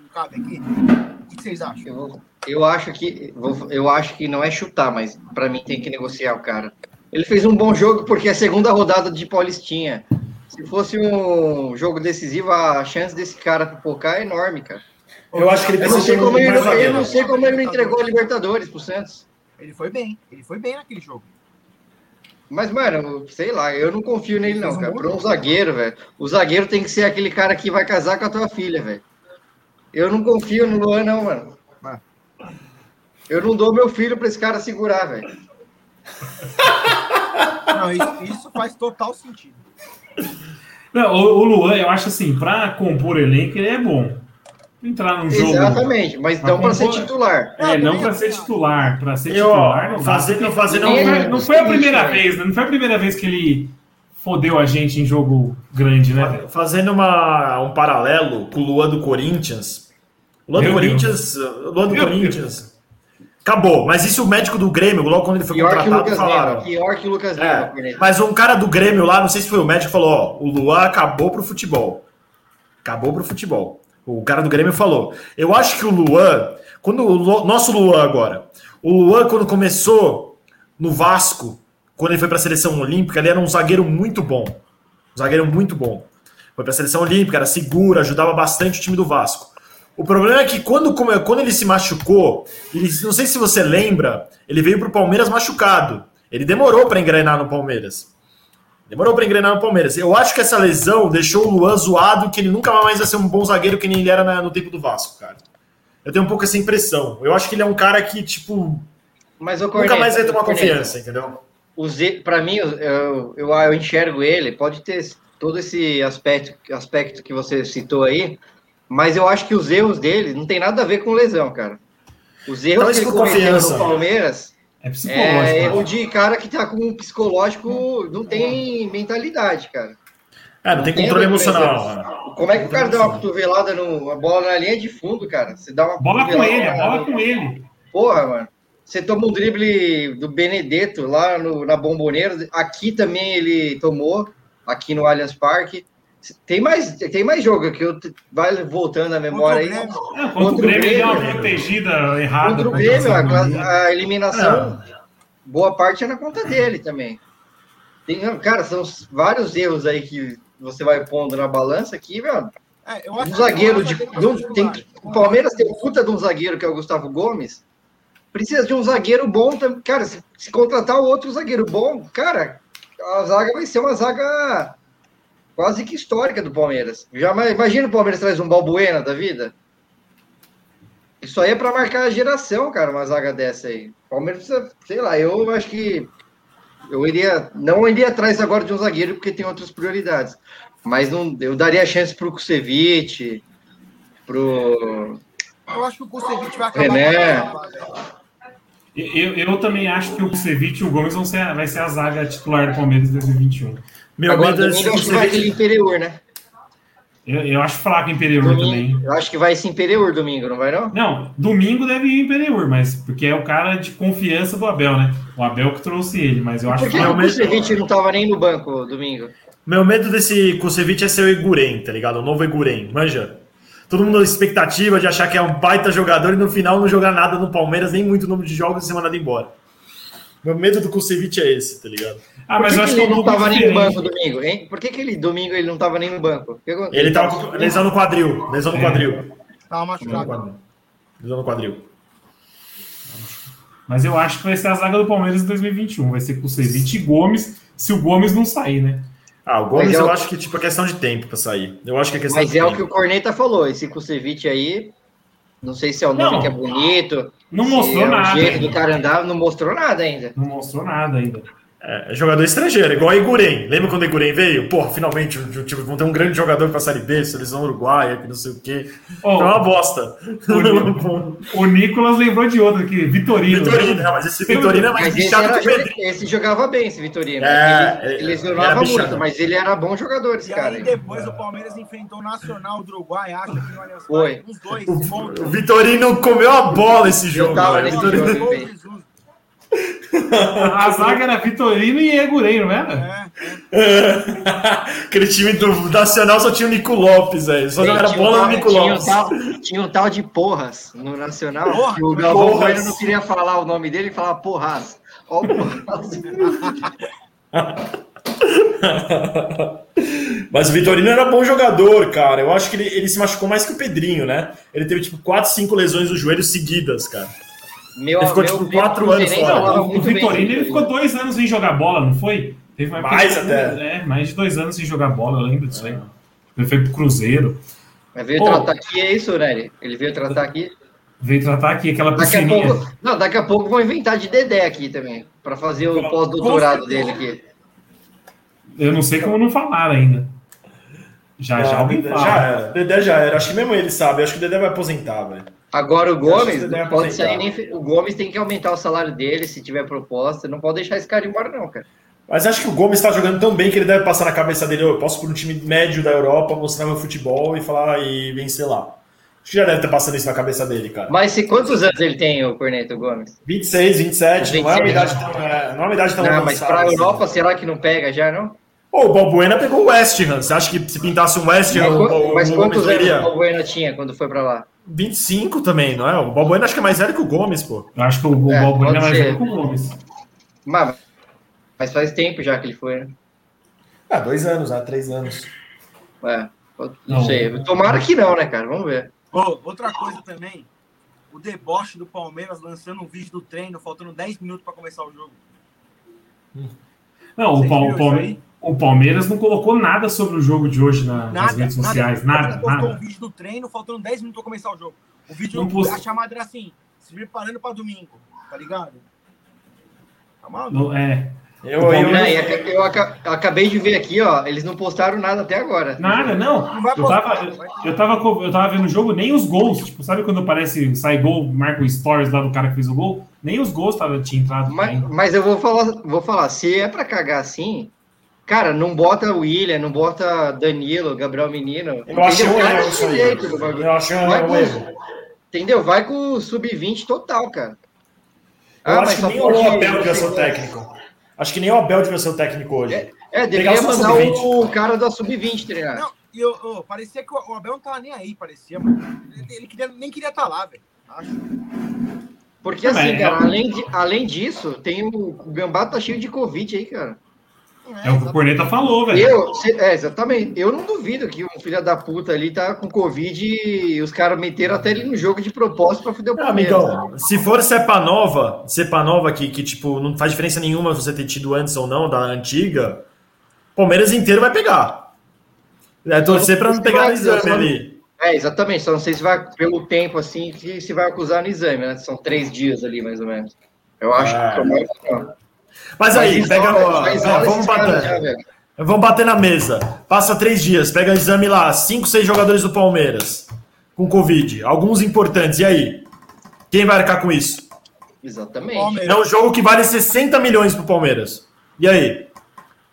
não cabe aqui. O que vocês acham? Eu, eu acho que eu acho que não é chutar, mas pra mim tem que negociar o cara. Ele fez um bom jogo porque é a segunda rodada de Paulistinha. Se fosse um jogo decisivo, a chance desse cara pipocar é enorme, cara. Eu acho que ele Eu não sei precisa como ser ele, não- eu zagueiro. não sei como ele não entregou a Libertadores pro Santos. Ele foi bem, ele foi bem naquele jogo. Mas, mano, sei lá, eu não confio nele, não, um cara. Pra um jogo. zagueiro, velho. O zagueiro tem que ser aquele cara que vai casar com a tua filha, velho. Eu não confio no Luan, não, mano. Eu não dou meu filho pra esse cara segurar, velho. Não, isso, isso faz total sentido. Não, o, o Luan, eu acho assim, pra compor elenco, ele é bom. Entrar num jogo. Exatamente, mas não para ser titular. É, não para ser titular, para ser Eu, titular. Não, dá. fazendo, fazendo não, Nem- foi, um, não foi a primeira né? vez, né? Não foi a primeira vez que ele fodeu a gente em jogo grande, né? fazendo uma, um paralelo com o Luan do Corinthians. Luan do Meu Corinthians. o Luan do Meu Corinthians. Acabou. Mas isso o médico do Grêmio, logo quando ele foi Pior que o contratado, Lucas falaram. Lima. Pior que o Lucas É, mas um cara do Grêmio lá, não sei se foi o médico, falou: ó, o Luan acabou pro futebol. Acabou pro futebol. O cara do Grêmio falou. Eu acho que o Luan, quando o Lu- nosso Luan agora, o Luan, quando começou no Vasco, quando ele foi pra seleção olímpica, ele era um zagueiro muito bom. Um zagueiro muito bom. Foi pra seleção olímpica, era seguro, ajudava bastante o time do Vasco. O problema é que quando, quando ele se machucou, ele, não sei se você lembra, ele veio pro Palmeiras machucado. Ele demorou para engrenar no Palmeiras. Demorou para engrenar no Palmeiras. Eu acho que essa lesão deixou o Luan zoado, que ele nunca mais vai ser um bom zagueiro que nem ele era na- no tempo do Vasco, cara. Eu tenho um pouco essa impressão. Eu acho que ele é um cara que, tipo, Mas o nunca mais vai ter uma Corneta, confiança, entendeu? para mim, eu, eu, eu enxergo ele, pode ter todo esse aspecto, aspecto que você citou aí, mas eu acho que os erros dele não tem nada a ver com lesão, cara. Os erros Então, que ele com cometeu no Palmeiras É psicológico. é erro de cara que tá com um psicológico, não tem mentalidade, cara. É, não tem controle emocional. né? Como é que o cara dá uma cotovelada, uma bola na linha de fundo, cara? Você dá uma Bola com ele, na- bola com ele. Porra, mano. Você toma um drible do Benedetto lá no, na Bomboneira. Aqui também ele tomou, aqui no Allianz Parque. Tem mais, tem mais jogo que eu vai voltando a memória aí. Contra o Grêmio. É, contra, Contra o Grêmio, ele deu uma Grêmio. protegida errada. Contra o Grêmio, a, a eliminação, boa parte é na conta dele também. Tem, cara, são vários erros aí que você vai pondo na balança aqui, velho. É, Um zagueiro o de. Palmeiras não, tem, o Palmeiras tem puta de um zagueiro que é o Gustavo Gomes. Precisa de um zagueiro bom também. Cara, se, se contratar outro zagueiro bom, cara, a zaga vai ser uma zaga quase que histórica do Palmeiras. Já ma- imagina o Palmeiras traz um Balbuena da vida. Isso aí é para marcar a geração, cara, uma zaga dessa aí. O Palmeiras precisa, sei lá, eu acho que eu iria, não iria atrás agora de um zagueiro porque tem outras prioridades. Mas não, eu daria chance pro Kusevich, pro Eu acho que o Kusevich vai acabar René. Eu, eu também acho que o Kusevich e o Gomes vão ser, vai ser a zaga titular do Palmeiras em 2021. Meu Agora, medo é domingo, se eu acho que vai aquele Imperiur, né? Eu, eu acho fraco o Imperiur Domingo, também. eu acho que vai esse Imperiur domingo, não vai não? Não, domingo deve ir o Imperiur, mas porque é o cara de confiança do Abel, né? O Abel que trouxe ele, mas eu acho Por que que o realmente- Kusevich não tava nem no banco domingo? Meu medo desse Kusevich é ser o Eguren, tá ligado? O novo Eguren, manja? Todo mundo na expectativa de achar que é um baita jogador e no final não jogar nada no Palmeiras, nem muito número de jogos e ser mandado embora. Meu medo do Kusevich é esse, tá ligado? Ah, mas que, eu acho que é ele não tava nem no diferente. banco domingo, hein? Por que, que ele domingo ele não tava nem no banco? O que aconteceu? Ele tava com lesão no quadril, lesão no É. quadril. Tava Lesão no machucado. Lesão no quadril. Mas eu acho que vai ser a zaga do Palmeiras em 2021. Vai ser Kusevich e Gomes, se o Gomes não sair, né? Ah, o Gomes é eu o- acho que tipo, é questão de tempo pra sair. Eu acho que é questão Mas de é o tempo. que o Corneta falou, esse Kusevich aí, não sei se é o nome Não. que é bonito, Não mostrou é nada. o jeito ainda. do cara andar, não mostrou nada ainda. Não mostrou nada ainda. É, é jogador estrangeiro, igual o Eguren. Lembra quando o Eguren veio? Pô, finalmente, o- o- tipo, vão ter um grande jogador pra Série B, seleção uruguaia, que não sei o quê. Ó, [laughs] Foi uma bosta. O Nicolas lembrou de outro aqui, Vitorino. Vitorino, não, mas esse Vitorino é mais bichado que o Pedrinho. esse jogava bem, esse Vitorino. É, ele, ele ele lesionava bichado. muito, mas ele era bom jogador, esse E cara. aí aí. depois o Palmeiras enfrentou o Nacional do Uruguai, acho que no Allianz Foi. Uns dois O, o Vitorino comeu a bola esse jogo. tava velho. nesse Vitorino- jogo. A zaga era Vitorino e Egurei, não era? É, Aquele time do Nacional só tinha o Nico Lopes, velho. Só Tinha jogava um bola tal- no Nico tinha um Lopes. tal- Tinha um tal de Porras no Nacional, Porra, que o Galvão. Bueno não queria falar o nome dele e falava Porras. Ó Porras. [laughs] Mas o Vitorino era bom jogador, cara. Eu acho que ele, ele se machucou mais que o Pedrinho, né? Ele teve tipo 4, 5 lesões no joelho seguidas, cara. Meu, Ele ficou, meu tipo, quatro anos cruzeirense fora. O bem Vitorino do ele ficou dois anos sem jogar bola, não foi? Teve Mais que- até. É, mais de dois anos sem jogar bola, eu lembro disso aí. Ele foi pro Cruzeiro. Mas veio Pô. tratar aqui, é isso, né? Ele veio tratar aqui. Veio tratar aqui aquela Daqui a piscininha. pouco. Não, daqui a pouco vão inventar de Dedé aqui também. Pra fazer o pós-doutorado dele aqui. Eu não sei como não falaram ainda. Já, Não, já alguém Dedé fala. já era. Dedé já era. Acho que mesmo ele sabe. Acho que o Dedé vai aposentar, velho. Agora o Gomes pode sair nem. O Gomes tem que aumentar o salário dele se tiver proposta. Não pode deixar esse cara embora, não, cara. Mas acho que o Gomes tá jogando tão bem que ele deve passar na cabeça dele, "Ô, eu posso por um time médio da Europa, mostrar meu futebol e falar e vencer lá. Acho que já deve estar passando isso na cabeça dele, cara. Mas se quantos anos ele tem, o Corneto Gomes? 26, 27, não é uma 26, idade tão, é, não é uma idade tão Não, mas avançada pra assim. Europa, será que não pega já, não? Pô, o Balbuena pegou o West Ham. Você acha que se pintasse um West Ham, Mas, o, mas o quantos anos o Balbuena tinha quando foi pra lá? 25 também, não é? O Balbuena acho que é mais velho que o Gomes, pô. Eu acho que o, o É, Balbuena é mais ser. velho que o Gomes. Mas, mas faz tempo já que ele foi, né? Ah, dois anos, ah, três anos. É, não, Não. sei. Tomara que não, né, cara? Vamos ver. Ô, outra coisa também, o deboche do Palmeiras lançando um vídeo do treino, faltando 10 minutos para começar o jogo. Não, o, Vocês o Palme- isso aí? O Palmeiras não colocou nada sobre o jogo de hoje na- nas Nada, redes nada. sociais. O Nada, postou nada. um vídeo do treino, faltando 10 minutos para começar o jogo. O vídeo, Não post- a chamada era assim, se preparando para domingo, tá ligado? Tá maluco? Não, é, Eu, O eu, Palmeiras- eu aca- eu acabei de ver aqui, ó. Eles não postaram nada até agora. nada, não. Não vai Eu tava, eu, eu, tava, eu tava vendo o jogo, nem os gols. Tipo, sabe quando aparece, sai gol, marca o stories lá do cara que fez o gol? Nem os gols tava, tinha entrado. Mas, mas eu vou falar, vou falar, se é pra cagar assim, cara, não bota o William, não bota Danilo, Gabriel Menino. eu achei um Cara, erro isso aí. Eu um Vai com- erro. Entendeu? Vai com o sub-20 total, cara. Eu Ah, acho mas que nem o Abel devia ser o técnico. Acho que nem o Abel devia ser o técnico hoje. É, deveria Pegar só mandar sub-20. o cara da sub-20 treinar. Não, e eu, eu- parecia que o o Abel não tava nem aí, parecia, mano. Ele, ele queria- nem queria estar lá, velho. Acho. Porque assim, mas cara, é- além, de, além disso, tem o, o Gambá tá cheio de Covid aí, cara. É o que o Corneta falou, velho. Eu, se- é, exatamente. Eu não duvido que um filho da puta ali tá com Covid e os caras meteram até ele no jogo de propósito pra fuder o Ah, Palmeiras. amigão, se for cepa nova, cepa nova que, que, tipo, não faz diferença nenhuma você ter tido antes ou não, da antiga, Palmeiras inteiro vai pegar. É torcer pra não pegar no exame ali. É, exatamente. Só não sei se vai, pelo tempo assim, que se vai acusar no exame, né? São três dias ali, mais ou menos. Eu acho É. que. Mas aí, Mas pega. ó, isola vamos bater. já. Vamos bater na mesa. Passa três dias, pega exame lá, cinco, seis jogadores do Palmeiras com Covid, alguns importantes. E aí? Quem vai arcar com isso? Exatamente. Palmeiras. É um jogo que vale 60 milhões pro Palmeiras. E aí?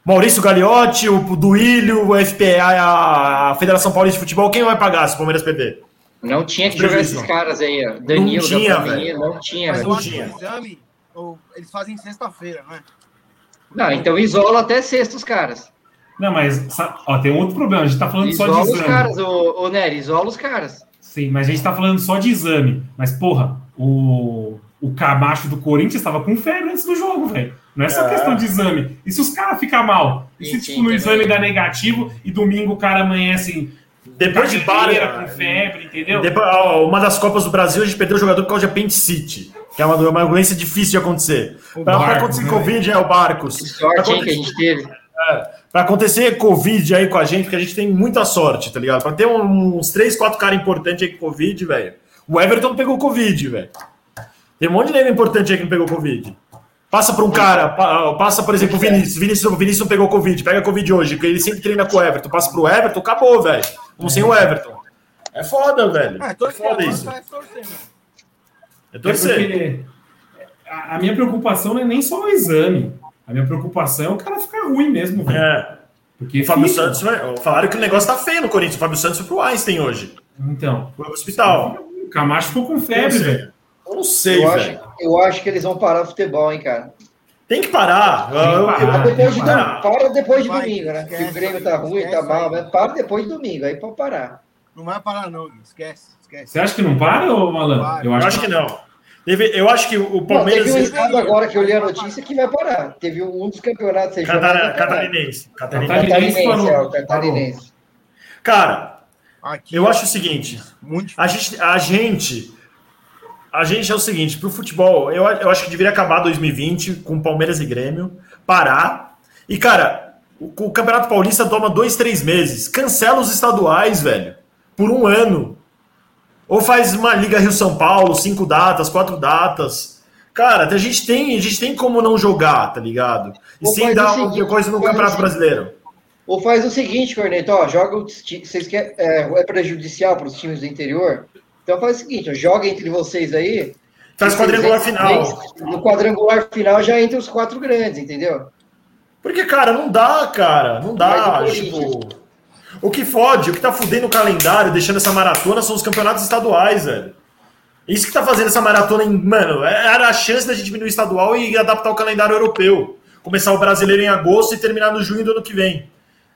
Maurício Gagliotti, o Duílio, o FPA, a Federação Paulista de Futebol, quem vai pagar se o Palmeiras perder? Não tinha que jogar esses caras aí, ó. Danilo, Não tinha, Gabriel não tinha, Mas que tinha. exame, ou, eles fazem sexta-feira, não é? Não, então isola até sexta os caras. Não, mas ó, tem um outro problema. A gente tá falando só de Isola os exame. caras, ô, ô Nery, isola os caras. Sim, mas a gente tá falando só de exame. Mas, porra, o, o Camacho do Corinthians estava com febre antes do jogo, velho. Não é só É. questão de exame. E se os caras ficam mal? E se, Sim, tipo, no exame dá negativo e domingo o cara amanhece Depois de cadeira, Bara, com febre, entendeu? Depois, ó, uma das Copas do Brasil, a gente perdeu o jogador por causa de apendicite, que é uma, uma doença difícil de acontecer. O Barcos, acontecer né? Covid, é o Barcos. Que Pra sorte, hein, que a acontecer, gente teve. pra acontecer Covid aí com a gente, porque a gente tem muita sorte, tá ligado? Pra ter uns 3, 4 caras importantes aí com Covid, velho. O Everton pegou Covid, velho. Tem um monte de nego importante aí que não pegou Covid. Passa pra um cara, pa- passa, por exemplo, o Vinícius. Vinícius, o Vinícius não pegou Covid, pega Covid hoje, porque ele sempre treina com o Everton. Passa pro Everton, acabou, velho. Como sem o Everton. É foda, velho. É, É foda isso. torcendo. É É torcer. porque a, a minha preocupação não é nem só o exame. A minha preocupação é o cara ficar ruim mesmo, velho. É. Porque O Fábio fica. Santos, vai- falaram que o negócio tá feio no Corinthians. O Fábio Santos foi pro Einstein hoje. Então, Foi pro hospital. o Camacho ficou com febre, Eu não sei. velho. Eu não sei, Eu velho. acho, eu acho que eles vão parar o futebol, hein, cara. Tem que parar. que Eu- eu- parar. Depois de, para depois de domingo, né? Se o Grêmio tá ruim, esquece tá mal, mas para depois de domingo, aí pode parar. Não vai parar, não. Esquece, esquece. Você acha que não para, ô Malandro? Para. Eu acho que não. Teve- eu acho que o Não, Palmeiras. teve um estado agora que eu li a notícia que vai parar. Teve um dos campeonatos aí. Catarinense. Catarinense. Catarinense Catarinense, é, o catarinense. Cara, Aqui, eu acho o seguinte. muito A gente, a gente, a gente é o seguinte, pro futebol, eu, eu acho que deveria acabar 2020 com Palmeiras e Grêmio, parar. E, cara, o, o Campeonato Paulista toma dois, três meses. Cancela os estaduais, velho. Por um ano. Ou faz uma Liga Rio-São Paulo, cinco datas, quatro datas. Cara, a gente tem, a gente tem como não jogar, tá ligado? E Ou sem dar seguinte, coisa no Campeonato. Brasileiro. Ou faz o seguinte, Corneto, ó, joga o vocês quer, é, é prejudicial para os times do interior. Então faz o seguinte, ó, joga entre vocês aí. Faz quadrangular final. No quadrangular final já entre os quatro grandes, entendeu? Porque, cara, não dá, cara. Não dá. Tipo, o que fode, o que tá fudendo o calendário, deixando essa maratona, são os campeonatos estaduais, velho. Isso que tá fazendo essa maratona, em, mano, era a chance da gente diminuir o estadual e adaptar o calendário europeu. Começar o brasileiro em agosto e terminar no junho do ano que vem.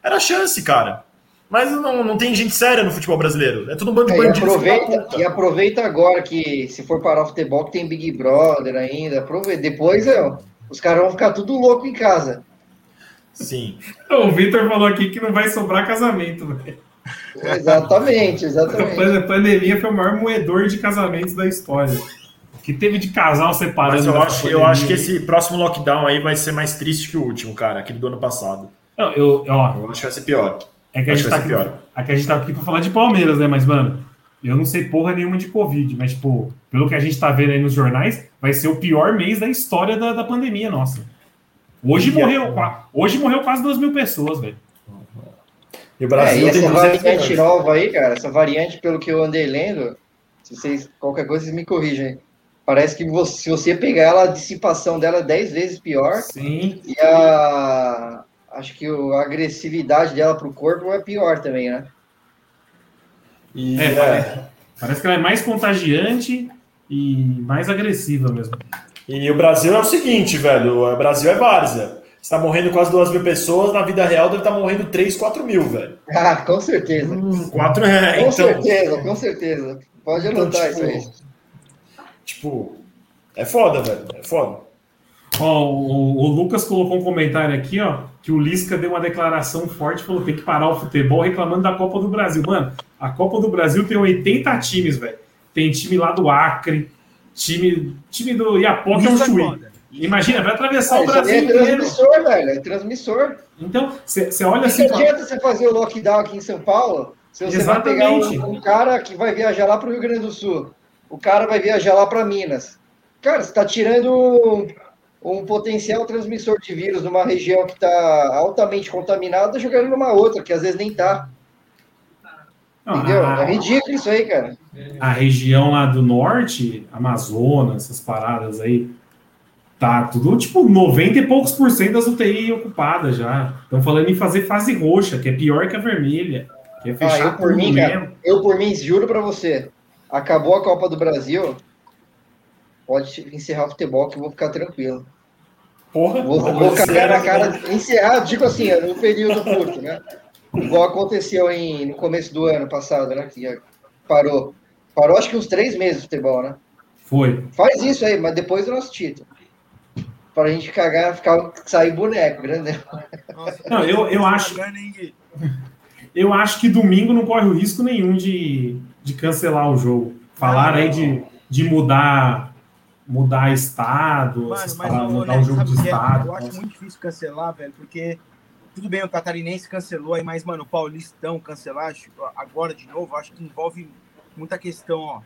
Era a chance, cara. Mas não, não tem gente séria no futebol brasileiro. É tudo um bando de é, bandidos. E aproveita, e aproveita agora que, se for parar o futebol, que tem Big Brother ainda. Aproveita. Depois, é, os caras vão ficar tudo louco em casa. Sim. o Vitor falou aqui que não vai sobrar casamento, velho. Exatamente, exatamente. A pandemia foi o maior moedor de casamentos da história. Que teve de casal separado. Mas eu acho, eu acho que esse próximo lockdown aí vai ser mais triste que o último, cara, aquele do ano passado. Não, eu, ó, eu acho que vai ser pior. É que, a gente, tá aqui, pior. é que a gente tá aqui pra falar de Palmeiras, né? Mas, mano, eu não sei porra nenhuma de Covid, mas, tipo, pelo que a gente tá vendo aí nos jornais, vai ser o pior mês da história da, da pandemia, nossa. Hoje morreu, hoje morreu quase duas mil pessoas, velho. E o Brasil é, e essa variante nova aí, cara, essa variante, pelo que eu andei lendo, se vocês, qualquer coisa, vocês me corrigem. Parece que você, se você pegar ela, a dissipação dela é 10 vezes pior. Sim. E a, acho que a agressividade dela para o corpo é pior também, né? E, é, é. Parece, que ela é mais contagiante e mais agressiva mesmo. E o Brasil é o seguinte, velho: o Brasil é várzea. Está morrendo quase duas mil pessoas, na vida real deve estar tá morrendo 3, 4 mil, velho. Ah, com certeza. Hum, 4 é, Com então... certeza, com certeza. Pode então, anotar tipo, isso aí. Tipo, é foda, velho. É foda. Ó, o, o, Lucas colocou um comentário aqui, ó, que o Lisca deu uma declaração forte, falou que tem que parar o futebol reclamando da Copa do Brasil. Mano, a Copa do Brasil tem 80 times, velho. Tem time lá do Acre, time, time do Iapoca é um Chuí. Imagina, vai atravessar ah, o Brasil é transmissor, velho, é transmissor. Então, você olha assim... Não adianta você fazer o lockdown aqui em São Paulo se você Exatamente. vai pegar um, um cara que vai viajar lá para o Rio Grande do Sul, o cara vai viajar lá para Minas. Cara, você está tirando um potencial transmissor de vírus numa região que está altamente contaminada, jogando numa outra, que às vezes nem está. Entendeu? A, é ridículo isso aí, cara. A região lá do norte, Amazonas, essas paradas aí, tá tudo tipo 90 e poucos por cento das UTI ocupadas já. Estão falando em fazer fase roxa, que é pior que a vermelha. Que é fechar ah, eu por mim, cara, eu por mim, juro para você, acabou a Copa do Brasil, pode encerrar o futebol que eu vou ficar tranquilo. Porra, vou, vou cagar na cara. Encerrar, digo assim, no período curto, né? Igual aconteceu em, no começo do ano passado, né? Que parou. Parou acho que uns três meses o futebol, né? Foi. Faz isso aí, mas depois do nosso título. Pra gente cagar, ficar, sair boneco, grande. Não, eu, eu acho. Eu acho que domingo não corre o risco nenhum de, de cancelar o jogo. Falaram aí de, de mudar mudar estado, Mano, paradas, mudar o jogo de é? estado. Eu acho muito difícil cancelar, velho, porque tudo bem, o catarinense cancelou aí, mas, mano, o paulistão cancelar agora de novo, acho que envolve muita questão, ó,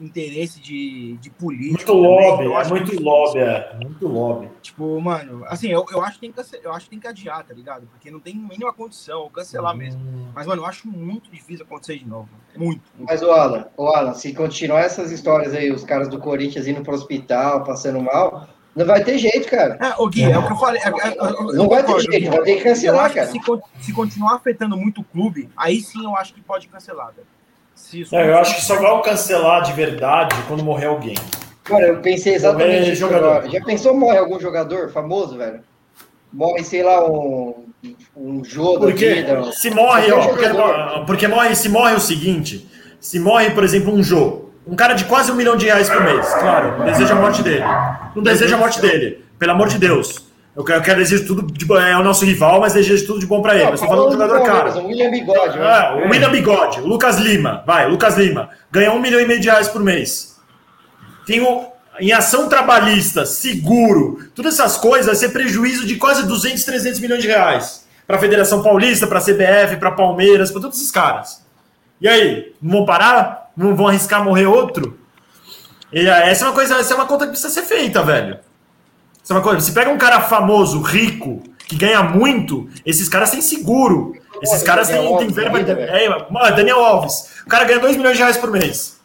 interesse de, de político. Muito lobby, é muito lobby, é. Muito lobby. Tipo, mano, assim, eu, eu, acho que tem que, eu acho que tem que adiar, tá ligado? Porque não tem nenhuma condição, ou cancelar hum. mesmo. Mas, mano, eu acho muito difícil acontecer de novo. Muito. muito. Mas, o Alan, o Alan, se continuar essas histórias aí, os caras do Corinthians indo pro hospital, passando mal, não vai ter jeito, cara. É, o Gui, é o que eu falei. É, é, não vai ter jeito, vai ter que cancelar, cara. Se, se, continuar afetando muito o clube, aí sim eu acho que pode cancelar, velho. É, eu acho que só vai cancelar de verdade quando morrer alguém. Cara, eu pensei exatamente isso jogador. Já pensou morre algum jogador famoso, velho? Morre, sei lá, um, um jogo porque vida, se morre, ó, porque, porque, morre, se morre o seguinte, se morre, por exemplo, um jogo, um cara de quase um milhão de reais por mês, claro, deseja a morte dele. Não deseja a morte dele, pelo amor de Deus. Eu quero, eu quero desejo tudo de bom. É o nosso rival, mas desejo tudo de bom para ele. Não, estou falando do jogador cara. O William Bigode. É, o William Bigode, o Lucas Lima. Vai, Lucas Lima. Ganha um milhão e meio de reais por mês. Tem o, em ação trabalhista, seguro, todas essas coisas, vai ser prejuízo de quase 200, 300 milhões de reais. Para a Federação Paulista, para a CBF, para Palmeiras, para todos esses caras. E aí, não vão parar? Não vão arriscar morrer outro? E essa é uma coisa, essa é uma conta que precisa ser feita, velho. Isso é uma coisa. Se pega um cara famoso, rico, que ganha muito, esses caras têm seguro. Esses caras têm, têm verba. É, Daniel Alves. O cara ganha 2 milhões de reais por mês.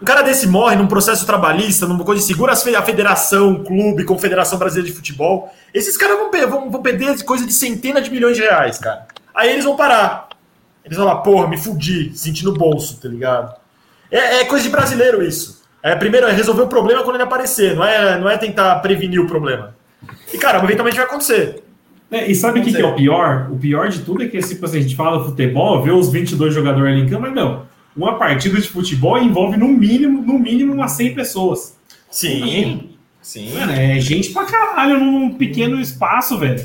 Um cara desse morre num processo trabalhista, numa coisa de segura a federação, o clube, confederação brasileira de futebol. Esses caras vão, vão, vão perder coisa de centenas de milhões de reais, cara. Aí eles vão parar. Eles vão lá, porra, me fudi, senti no bolso, tá ligado? É, é coisa de brasileiro isso. É, primeiro é resolver o problema quando ele aparecer, não é, não é tentar prevenir o problema. E, cara, eventualmente vai acontecer. É, e sabe o que, que, é o pior? O pior de tudo é que, tipo assim, a gente fala futebol, vê os 22 jogadores ali em campo, mas não uma partida de futebol envolve no mínimo, no mínimo umas 100 pessoas. Sim. Sim. Mano, é gente pra caralho num pequeno espaço, velho.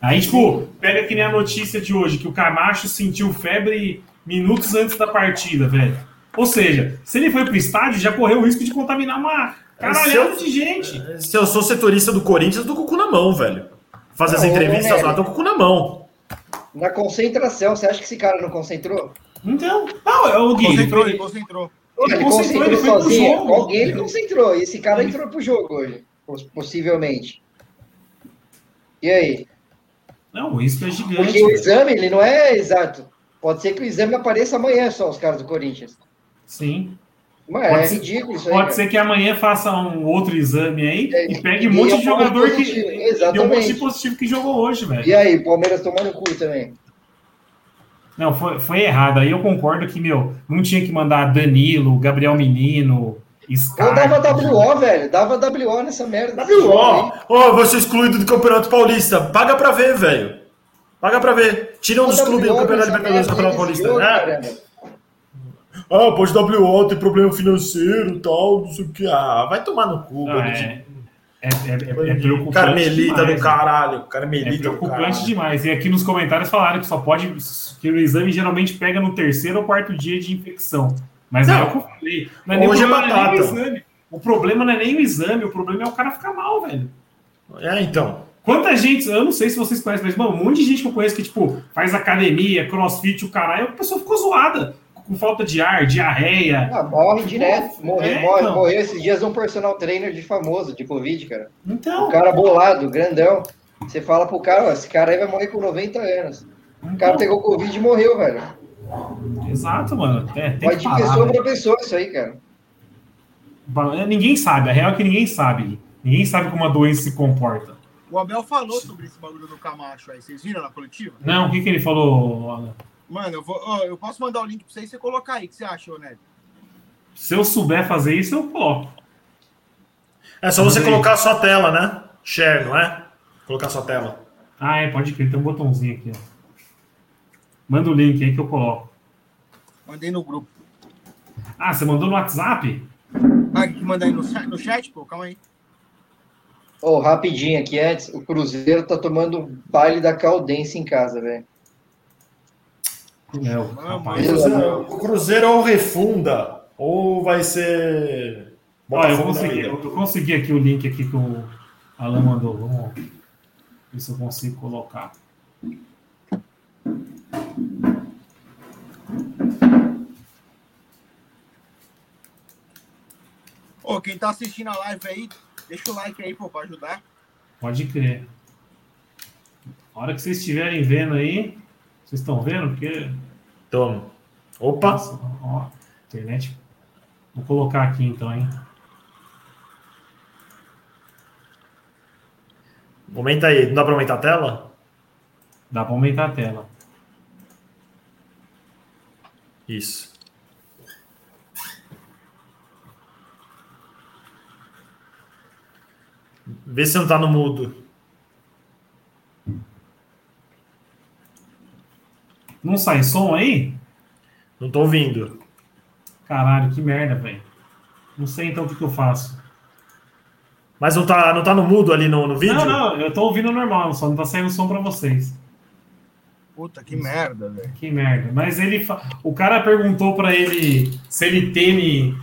Aí, tipo, pega que nem a notícia de hoje, que o Camacho sentiu febre minutos antes da partida, velho. Ou seja, se ele foi pro estádio, já correu o risco de contaminar uma caralhada de gente. Se eu sou setorista do Corinthians, eu tô com o cu na mão, velho. Fazer as entrevistas lá, tô com o cu na mão. Na concentração, você acha que esse cara não concentrou? Então, não, é o Gui. Concentrou, ele concentrou. Ele, ele concentrou, ele sozinho. Alguém ele concentrou. E esse cara entrou pro jogo hoje, possivelmente. E aí? Não, o risco é gigante. Porque o exame, ele não é exato. Pode ser que o exame apareça amanhã só, os caras do Corinthians. Sim. Mas pode é ser, ridículo isso aí. Pode cara. ser que amanhã faça um outro exame aí é, e pegue um monte de jogador que. Exatamente. Um monte de positivo que jogou hoje, velho. E aí, Palmeiras tomando cu também. Não, foi, foi errado. Aí eu concordo que, meu, não tinha que mandar Danilo, Gabriel Menino, Scar. Eu dava WO, velho. Dava WO nessa merda. WO? Ó, oh, você excluído do Campeonato Paulista. Paga pra ver, velho. Paga pra ver. Tira um dos clubes do Campeonato Libertadores do Campeonato Paulista. Jogo, é. Ah, pode WO, tem problema financeiro e tal, não sei o que. Ah, vai tomar no cu, não, é, é, é, é, preocupante. Carmelita demais, do caralho. Carmelita é preocupante demais. E aqui nos comentários falaram que só pode. que o exame geralmente pega no terceiro ou quarto dia de infecção. Mas não, é o que eu falei. Não é hoje é batata. o, exame. o problema não é nem o exame, o problema é o cara ficar mal, velho. É, então. Quanta gente, eu não sei se vocês conhecem, mas, mano, um monte de gente que eu conheço que, tipo, faz academia, crossfit, o caralho, a pessoa ficou zoada com falta de ar, diarreia. Ah, morre direto. Morreu, é, morre, então. morreu esses dias um personal trainer de famoso, de Covid, cara. Então. O cara bolado, grandão. Você fala pro cara, ó, esse cara aí vai morrer com 90 anos. Então. O cara pegou Covid e morreu, velho. Exato, mano. É, Vai de parar, pessoa para pessoa isso aí, cara. É, ninguém sabe, a real é que ninguém sabe. Ninguém sabe como a doença se comporta. O Abel falou sobre esse bagulho do Camacho aí. Vocês viram na coletiva? Não, o que, que ele falou, Mano, eu, vou, eu posso mandar o link pra você e você colocar aí. O que você acha, Neto? Se eu souber fazer isso, eu coloco. É só você colocar a sua tela, né? Share, não é? Colocar a sua tela. Ah, é, pode crer. Tem um botãozinho aqui, ó. Manda o link aí que eu coloco. Mandei no grupo. Ah, você mandou no WhatsApp? Ah, que manda aí no, no chat, pô? Calma aí. Oh, rapidinho aqui, antes, o Cruzeiro tá tomando baile da Caldense em casa, velho. É, o, Cruzeiro, o Cruzeiro ou refunda, ou vai ser. Olha, eu consegui, eu consegui aqui o link aqui que o Alan mandou. Vamos ver se eu consigo colocar. Ô, quem tá assistindo a live aí, deixa o like aí, pô, pra ajudar. Pode crer. A hora que vocês estiverem vendo aí, vocês estão vendo? Porque. Toma. Opa! Nossa, ó, internet. Vou colocar aqui então, hein? Aumenta aí. Não dá para aumentar a tela? Dá para aumentar a tela. Isso. Vê se não tá no mudo. Não sai som aí? Não tô ouvindo. Caralho, que merda, velho. Não sei então o que, que, eu faço. Mas não tá, não tá no mudo ali no, no vídeo? Não, não, eu tô ouvindo normal, só não tá saindo som pra vocês. Puta, que merda, velho. Que merda. Mas ele. Fa... O cara perguntou pra ele se ele teme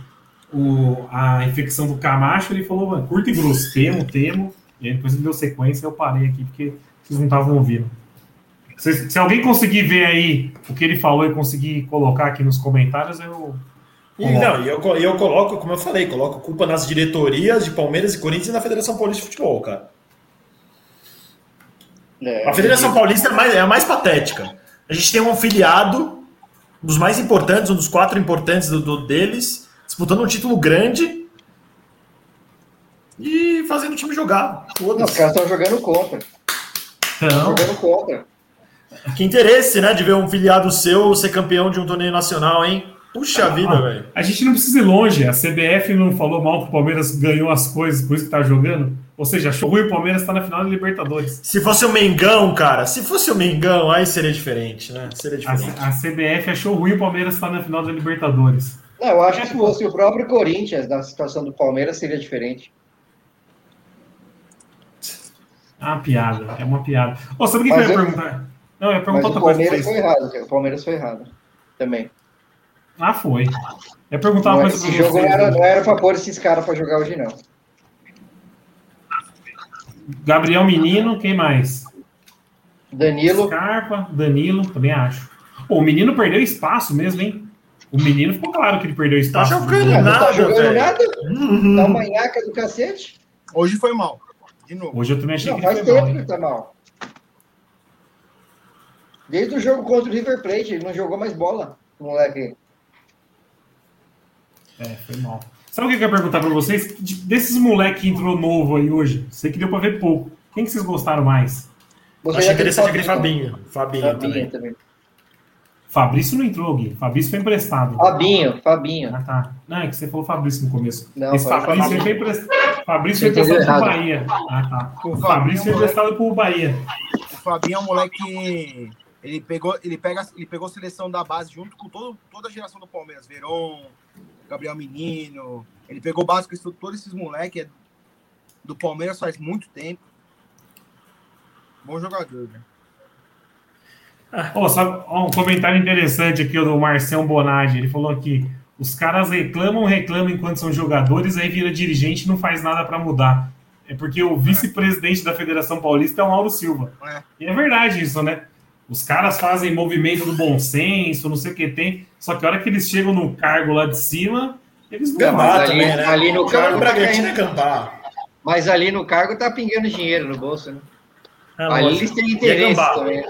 o, a infecção do Camacho. Ele falou, mano, curto e grosso, temo, temo. E aí depois ele deu sequência eu parei aqui porque vocês não estavam ouvindo. Se, se, alguém conseguir ver aí o que ele falou e conseguir colocar aqui nos comentários, eu. E, não, e eu, eu coloco, como eu falei, coloco culpa nas diretorias de Palmeiras e Corinthians e na Federação Paulista de Futebol, cara. É, a Federação Paulista é a, mais, é a mais patética. A gente tem um filiado, um dos mais importantes, um dos quatro importantes do, do deles, disputando um título grande e fazendo o time jogar. Não, os caras estão jogando contra. Estão jogando contra. Que interesse, né, de ver um filiado seu ser campeão de um torneio nacional, hein? Puxa ah, vida, velho. A gente não precisa ir longe. A CBF não falou mal que o Palmeiras ganhou as coisas, por isso que tá jogando. Ou seja, achou ruim o Palmeiras tá na final da Libertadores. Se fosse o Mengão, cara, se fosse o Mengão, aí seria diferente, né? Seria diferente. A, a CBF achou ruim o Palmeiras estar tá na final da Libertadores. Não, eu acho que se fosse o próprio Corinthians na situação do Palmeiras, seria diferente. É uma piada, é uma piada. Oh, sabe o que, que eu ia perguntar? Não, eu ia perguntar outra coisa. O Palmeiras foi errado, o Palmeiras foi errado também. Ah, foi. Eu ia perguntar uma coisa Esse jogo vocês, não era, não era pra pôr esses caras pra jogar hoje, não. Gabriel Menino, quem mais? Danilo. Scarpa, Danilo, também acho. Pô, o menino perdeu espaço mesmo, hein? O menino ficou claro que ele perdeu espaço. Tá jogando nada, não tá jogando velho. nada? Uhum. Tá manhaca do cacete. Hoje foi mal. De novo. Hoje eu também achei não, que ele foi mal. Faz tempo que tá mal. Desde o jogo contra o River Plate, ele não jogou mais bola, moleque. É, foi mal. Sabe o que eu quero perguntar pra vocês? Desses moleques que entrou novo aí hoje, sei que deu pra ver pouco. Quem que vocês gostaram mais? Você Achei interessante aquele Fabinho. Fabinho, Fabinho também. também. Fabrício não entrou, Gui. Fabrício foi emprestado. Fabinho, Fabinho. Ah, tá. Não, é que você falou Fabrício no começo. Não, Esse Fabrício foi, foi emprestado. Fabrício foi emprestado pro Bahia. Ah, tá. O, o Fabrício foi emprestado pro Bahia. O Fabinho é um moleque. Ele pegou, ele, pega, ele pegou a seleção da base junto com todo, toda a geração do Palmeiras. Veron, Gabriel Menino. Ele pegou básico, todos esses moleques é do Palmeiras faz muito tempo. Bom jogador, né? Oh, sabe, oh, um comentário interessante aqui do Marcel Bonage. Ele falou aqui: os caras reclamam, reclamam enquanto são jogadores, aí vira dirigente e não faz nada para mudar. É porque o vice-presidente da Federação Paulista é o Mauro Silva. É. E é verdade isso, né? Os caras fazem movimento do bom senso, não sei o que tem. Só que a hora que eles chegam no cargo lá de cima, eles não Gambá ali, né? ali no cargo. Bragantino é gambá. Mas ali no cargo tá pingando dinheiro no bolso, né? É, ali eles têm interesse é também.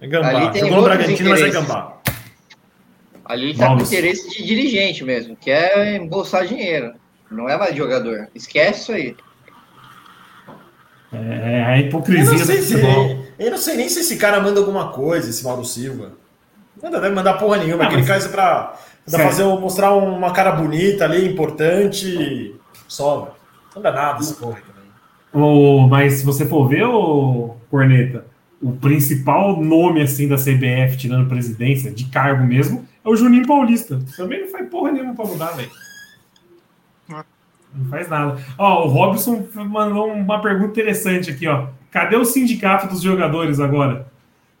É gambá. Ali tem Jogou no Bragantino, mas é gambá. Ali ele tá Vamos. com interesse de dirigente mesmo, que é embolsar dinheiro. Não é mais jogador. Esquece isso aí. É, é a hipocrisia eu não sei se, Eu não sei nem se esse cara manda alguma coisa, esse Mauro Silva. Não deve mandar porra nenhuma. Ah, aquele cara é pra, pra fazer, mostrar uma cara bonita ali, importante. Só, Não dá nada essa porra também. Oh, mas se você for ver, o Corneta, o principal nome assim da CBF, tirando presidência, de cargo mesmo, é o Juninho Paulista. Também não faz porra nenhuma pra mudar, velho. Não faz nada. Ó, o Robson mandou uma pergunta interessante aqui, ó. Cadê o sindicato dos jogadores agora?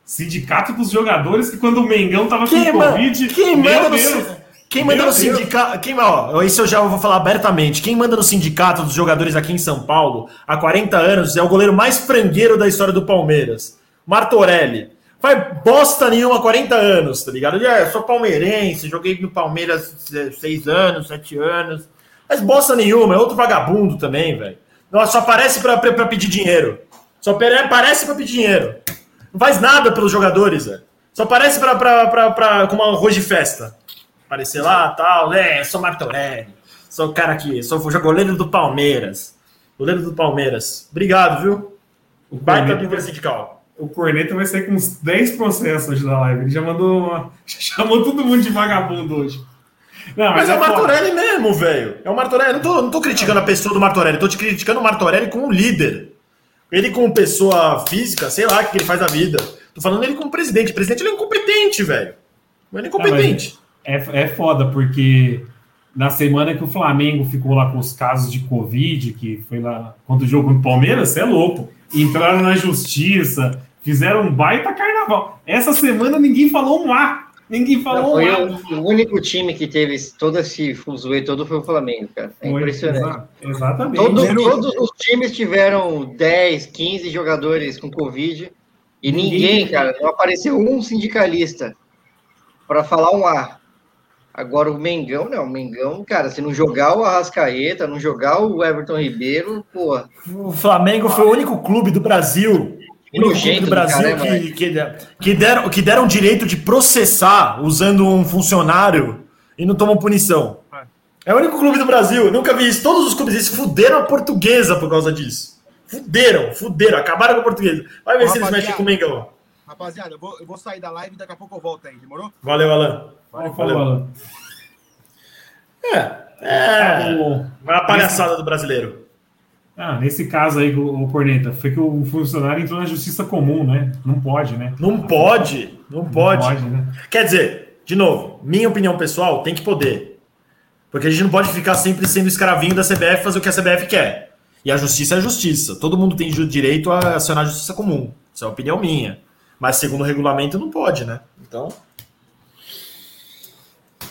Sindicato dos jogadores que quando o Mengão tava quem com Covid. Quem manda no, quem manda no sindicato. Quem, ó, isso eu já vou falar abertamente. Quem manda no sindicato dos jogadores aqui em São Paulo há 40 anos é o goleiro mais frangueiro da história do Palmeiras. Martorelli. Faz bosta nenhuma há 40 anos, tá ligado? Ele é, sou palmeirense, joguei no Palmeiras 6 anos, 7 anos. Mas bosta nenhuma, é outro vagabundo também, velho. Só aparece pra, pra, pra, pedir dinheiro. Só aparece pra pedir dinheiro. Não faz nada pelos jogadores, velho. Só aparece pra, pra, pra, pra, com um arroz de festa. Aparecer lá, tal, é, sou Martorelli. Sou o cara aqui, sou o goleiro do Palmeiras. Goleiro do Palmeiras. Obrigado, viu? O baita do sindical. O Corneta vai sair com uns 10 processos hoje da live. Ele já mandou uma... [laughs] chamou todo mundo de vagabundo hoje. Não, mas, mas, é, é o Martorelli foda. mesmo, velho. É o Martorelli. Não tô, não tô criticando a pessoa do Martorelli, tô te criticando o Martorelli como líder. Ele como pessoa física, sei lá o que ele faz da vida. Tô falando ele como presidente. O presidente ele é incompetente, velho. Ele é incompetente. Não, é, é foda, porque na semana que o Flamengo ficou lá com os casos de Covid, que foi lá contra o jogo com o Palmeiras, você é louco. Entraram na justiça, fizeram um baita carnaval. Essa semana ninguém falou um A. Ninguém falou foi o, o, único time que teve todo esse fuzuê todo foi o Flamengo, cara. É foi, impressionante. Exa exatamente. Todo, todos os times tiveram 10, 15 jogadores com Covid e ninguém, ninguém cara, não apareceu um sindicalista para falar um A. Agora o Mengão, não, o Mengão, cara, se não jogar o Arrascaeta, não jogar o Everton Ribeiro, pô. O Flamengo foi o único clube do Brasil O único clube do Brasil cara, que, que, que, deram, que deram direito de processar usando um funcionário e não tomam punição. É o único clube do Brasil. Nunca vi isso. Todos os clubes se fuderam a portuguesa por causa disso. Fuderam, fuderam, acabaram com a portuguesa. Vai ver Ô, se eles mexem com o Mengão. Rapaziada, eu vou, eu vou sair da live e daqui a pouco eu volto aí, demorou? Valeu, Alan. Valeu, Valeu Alan. É, é. Vai a palhaçada do brasileiro. Ah, nesse caso aí, o Corneta, foi que o funcionário entrou na justiça comum, né? Não pode, né? Não pode, não pode. Não pode né? Quer dizer, de novo, minha opinião pessoal, tem que poder. Porque a gente não pode ficar sempre sendo escravinho da CBF fazer o que a CBF quer. E a justiça é a justiça. Todo mundo tem direito a acionar a justiça comum. Isso é uma opinião minha. Mas segundo o regulamento não pode, né? Então.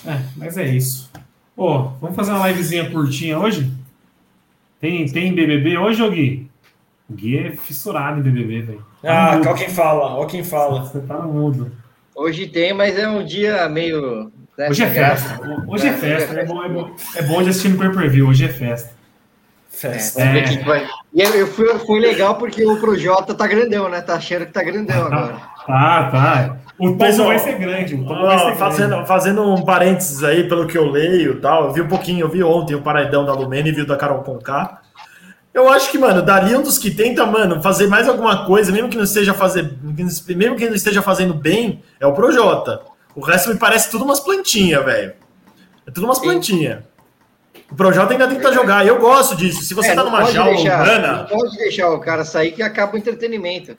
É, mas é isso. Pô, vamos fazer uma livezinha curtinha hoje? Tem, tem BBB hoje, ô Gui? O Gui é fissurado em BBB, velho. Ah, olha quem fala, olha quem fala. Você tá no mudo. Hoje tem, mas é um dia meio. Né, hoje é festa. Hoje é festa. É bom, é bom, é bom de assistir no pay per view. Hoje é festa. Festa. É, é. Vai... E eu fui, foi legal porque o Projota tá grandão, né? Tá achando que tá grandão agora. tá, [laughs] tá. O tom Mas, vai ser grande. O ó, vai ser fazendo, grande. fazendo um parênteses aí, pelo que eu leio tal, eu vi um pouquinho, eu vi ontem o paredão da Lumene e vi o da Carol Conká. Eu acho que, mano, daria um dos que tenta, mano, fazer mais alguma coisa, mesmo que não esteja fazer, mesmo que não esteja fazendo bem, é o Projota. O resto me parece tudo umas plantinhas, velho. É tudo umas plantinhas. O Projota ainda tenta jogar. Eu gosto disso. Se você é, tá numa jaula deixar, humana. Não pode deixar o cara sair que acaba o entretenimento.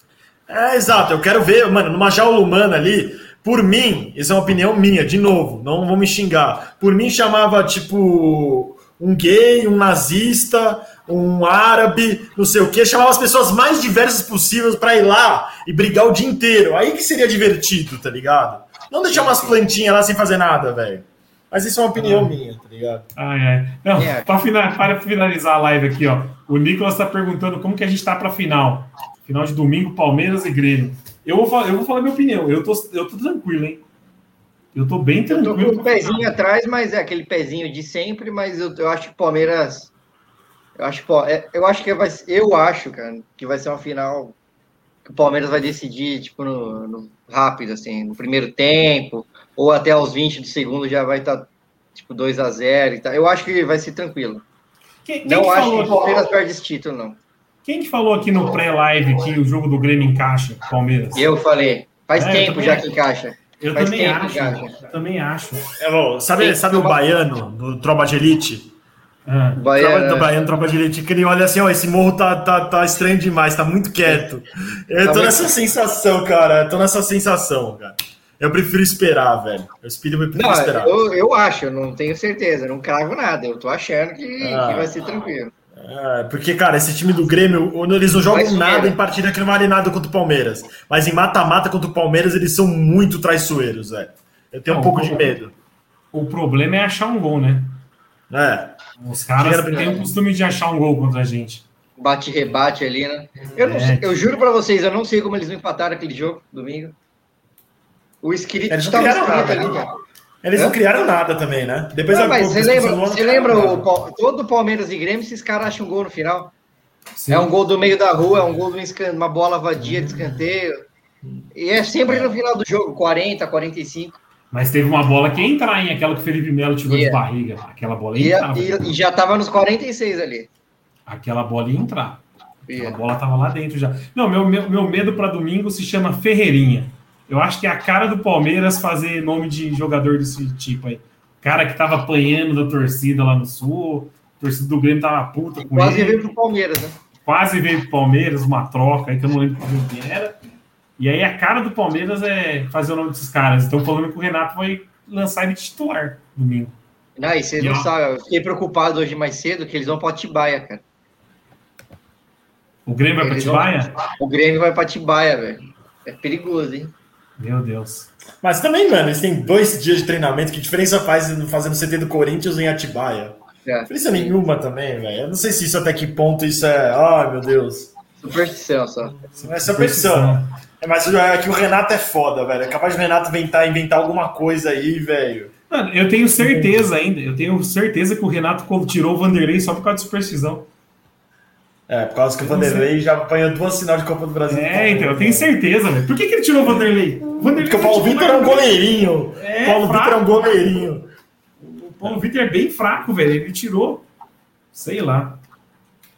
É, exato. Eu quero ver, mano, numa jaula humana ali. Por mim, isso é uma opinião minha, de novo, não vou me xingar. Por mim, chamava tipo um gay, um nazista, um árabe, não sei o que, chamava as pessoas mais diversas possíveis para ir lá e brigar o dia inteiro. Aí que seria divertido, tá ligado? Não deixar umas plantinhas lá sem fazer nada, velho. Mas isso é uma opinião ah. minha, tá ligado? Ai, ai. Não, é. para final, para finalizar a live aqui, ó. O Nicolas tá perguntando como que a gente tá pra final. Final de domingo, Palmeiras e Grêmio. Eu vou, eu vou falar minha opinião. Eu tô, eu tô tranquilo, hein? Eu tô bem tranquilo. Eu tô com o pezinho atrás, mas é aquele pezinho de sempre, mas eu, eu acho que o Palmeiras. Eu acho, é, eu acho que vai Eu acho, cara, que vai ser uma final que o Palmeiras vai decidir, tipo, no, no rápido, assim, no primeiro tempo, ou até aos 20 do segundo já vai estar, tá, tipo, 2 a 0 e tal. Eu acho que vai ser tranquilo. Quem, quem não que acho que o Palmeiras perde esse título, não. Quem que falou aqui no pré-live que o jogo do Grêmio encaixa, Palmeiras? Eu falei. Faz é, tempo já que encaixa. Eu Faz também acho. Eu também acho. É, bom, sabe, sabe o baiano do Tropa de Elite? Ah. Baiano, do Baiano, Tropa de Elite, que ele olha assim, ó, esse morro tá, tá, tá estranho demais, tá muito quieto. [laughs] Eu tô nessa sensação, cara. Eu tô nessa sensação, cara. Eu prefiro esperar, velho. Eu prefiro, não, esperar. Eu, eu acho, eu não tenho certeza, não cravo nada. Eu tô achando que, ah. que vai ser tranquilo. É, porque, cara, esse time do Grêmio, eles não jogam nada em partida que não vale nada contra o Palmeiras. Mas em mata-mata contra o Palmeiras, eles são muito traiçoeiros, velho. Eu tenho não, um pouco de medo. O problema é achar um gol, né? É. Os caras têm o costume de achar um gol contra a gente. Bate-rebate ali, né? Eu, não é. sei, eu juro pra vocês, eu não sei como eles não empataram aquele jogo domingo. O Esquilito estava escrito ali, cara. Eles não criaram nada também, né? Depois não, mas você lembra, você lembra o, todo Palmeiras e Grêmio, esses caras acham um gol no final. Sim. É um gol do meio da rua, é um gol de uma bola vadia de escanteio. E é sempre no final do jogo, 40, 45. Mas teve uma bola que ia entrar em aquela que o Felipe Melo tirou yeah. de barriga. Aquela bola ia entrar. E, e, já tava nos 46 ali. Aquela bola ia entrar. Yeah. Aquela bola tava lá dentro já. Não, meu, meu, meu medo para domingo se chama Ferreirinha. Eu acho que é a cara do Palmeiras fazer nome de jogador desse tipo aí. Cara que tava apanhando da torcida lá no Sul, a torcida do Grêmio tava puta com Quase ele. veio pro Palmeiras, né? Quase veio pro Palmeiras, uma troca aí que eu não lembro quem era. E aí a cara do Palmeiras é fazer o nome desses caras. Então falando que o Renato vai lançar ele titular domingo. Não, e você não sabe, eu fiquei preocupado hoje mais cedo que eles vão para Atibaia, cara. O Grêmio vai para Atibaia? Vão... O Grêmio vai para Atibaia, velho. É perigoso, hein? Meu Deus. Mas também, mano, eles têm dois dias de treinamento. Que diferença faz fazendo CT do Corinthians em Atibaia? É. Diferença nenhuma também, velho. Eu não sei se isso até que ponto isso é. Ai, meu Deus. Superstição só. É superstição. É, mas é que o Renato é foda, velho. É capaz de o Renato inventar, inventar alguma coisa aí, velho. Mano, eu tenho certeza ainda. Eu tenho certeza que o Renato tirou o Vanderlei só por causa de superstição. É, por causa que o Vanderlei já apanhou duas sinal de Copa do Brasil. É, então, eu tenho certeza, velho. Por que, que ele tirou o Vanderlei? O Vanderlei Porque o Paulo Vitor é um goleirinho. É, o Paulo fraco, Vitor é um goleirinho. O Paulo Vitor é bem fraco, velho. Ele tirou. Sei lá.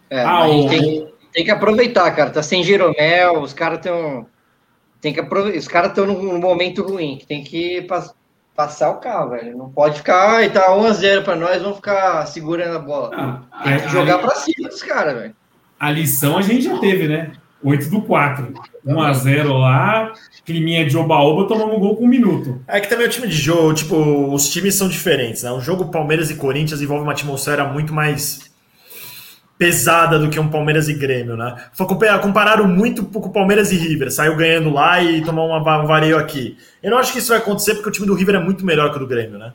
É, Ah, o- tem, tem que aproveitar, cara. Tá sem Jeromel, os caras estão. Tem que aproveitar. Os caras estão num momento ruim, que tem que pas- passar o carro, velho. Não pode ficar, ai, tá 1x0 pra nós, vamos ficar segurando a bola. Ah, Tem que a- jogar a- pra cima dos caras, velho. A lição a gente já teve, né? 8 do 4. 1x0 lá, climinha de oba-oba, tomamos um gol com um minuto. É que também o time de jogo, tipo, os times são diferentes, né? O jogo Palmeiras e Corinthians envolve uma atmosfera muito mais pesada do que um Palmeiras e Grêmio, né? Foi compa- compararam muito com o Palmeiras e River, saiu ganhando lá e tomou uma, um vareio aqui. Eu não acho que isso vai acontecer porque o time do River é muito melhor que o do Grêmio, né?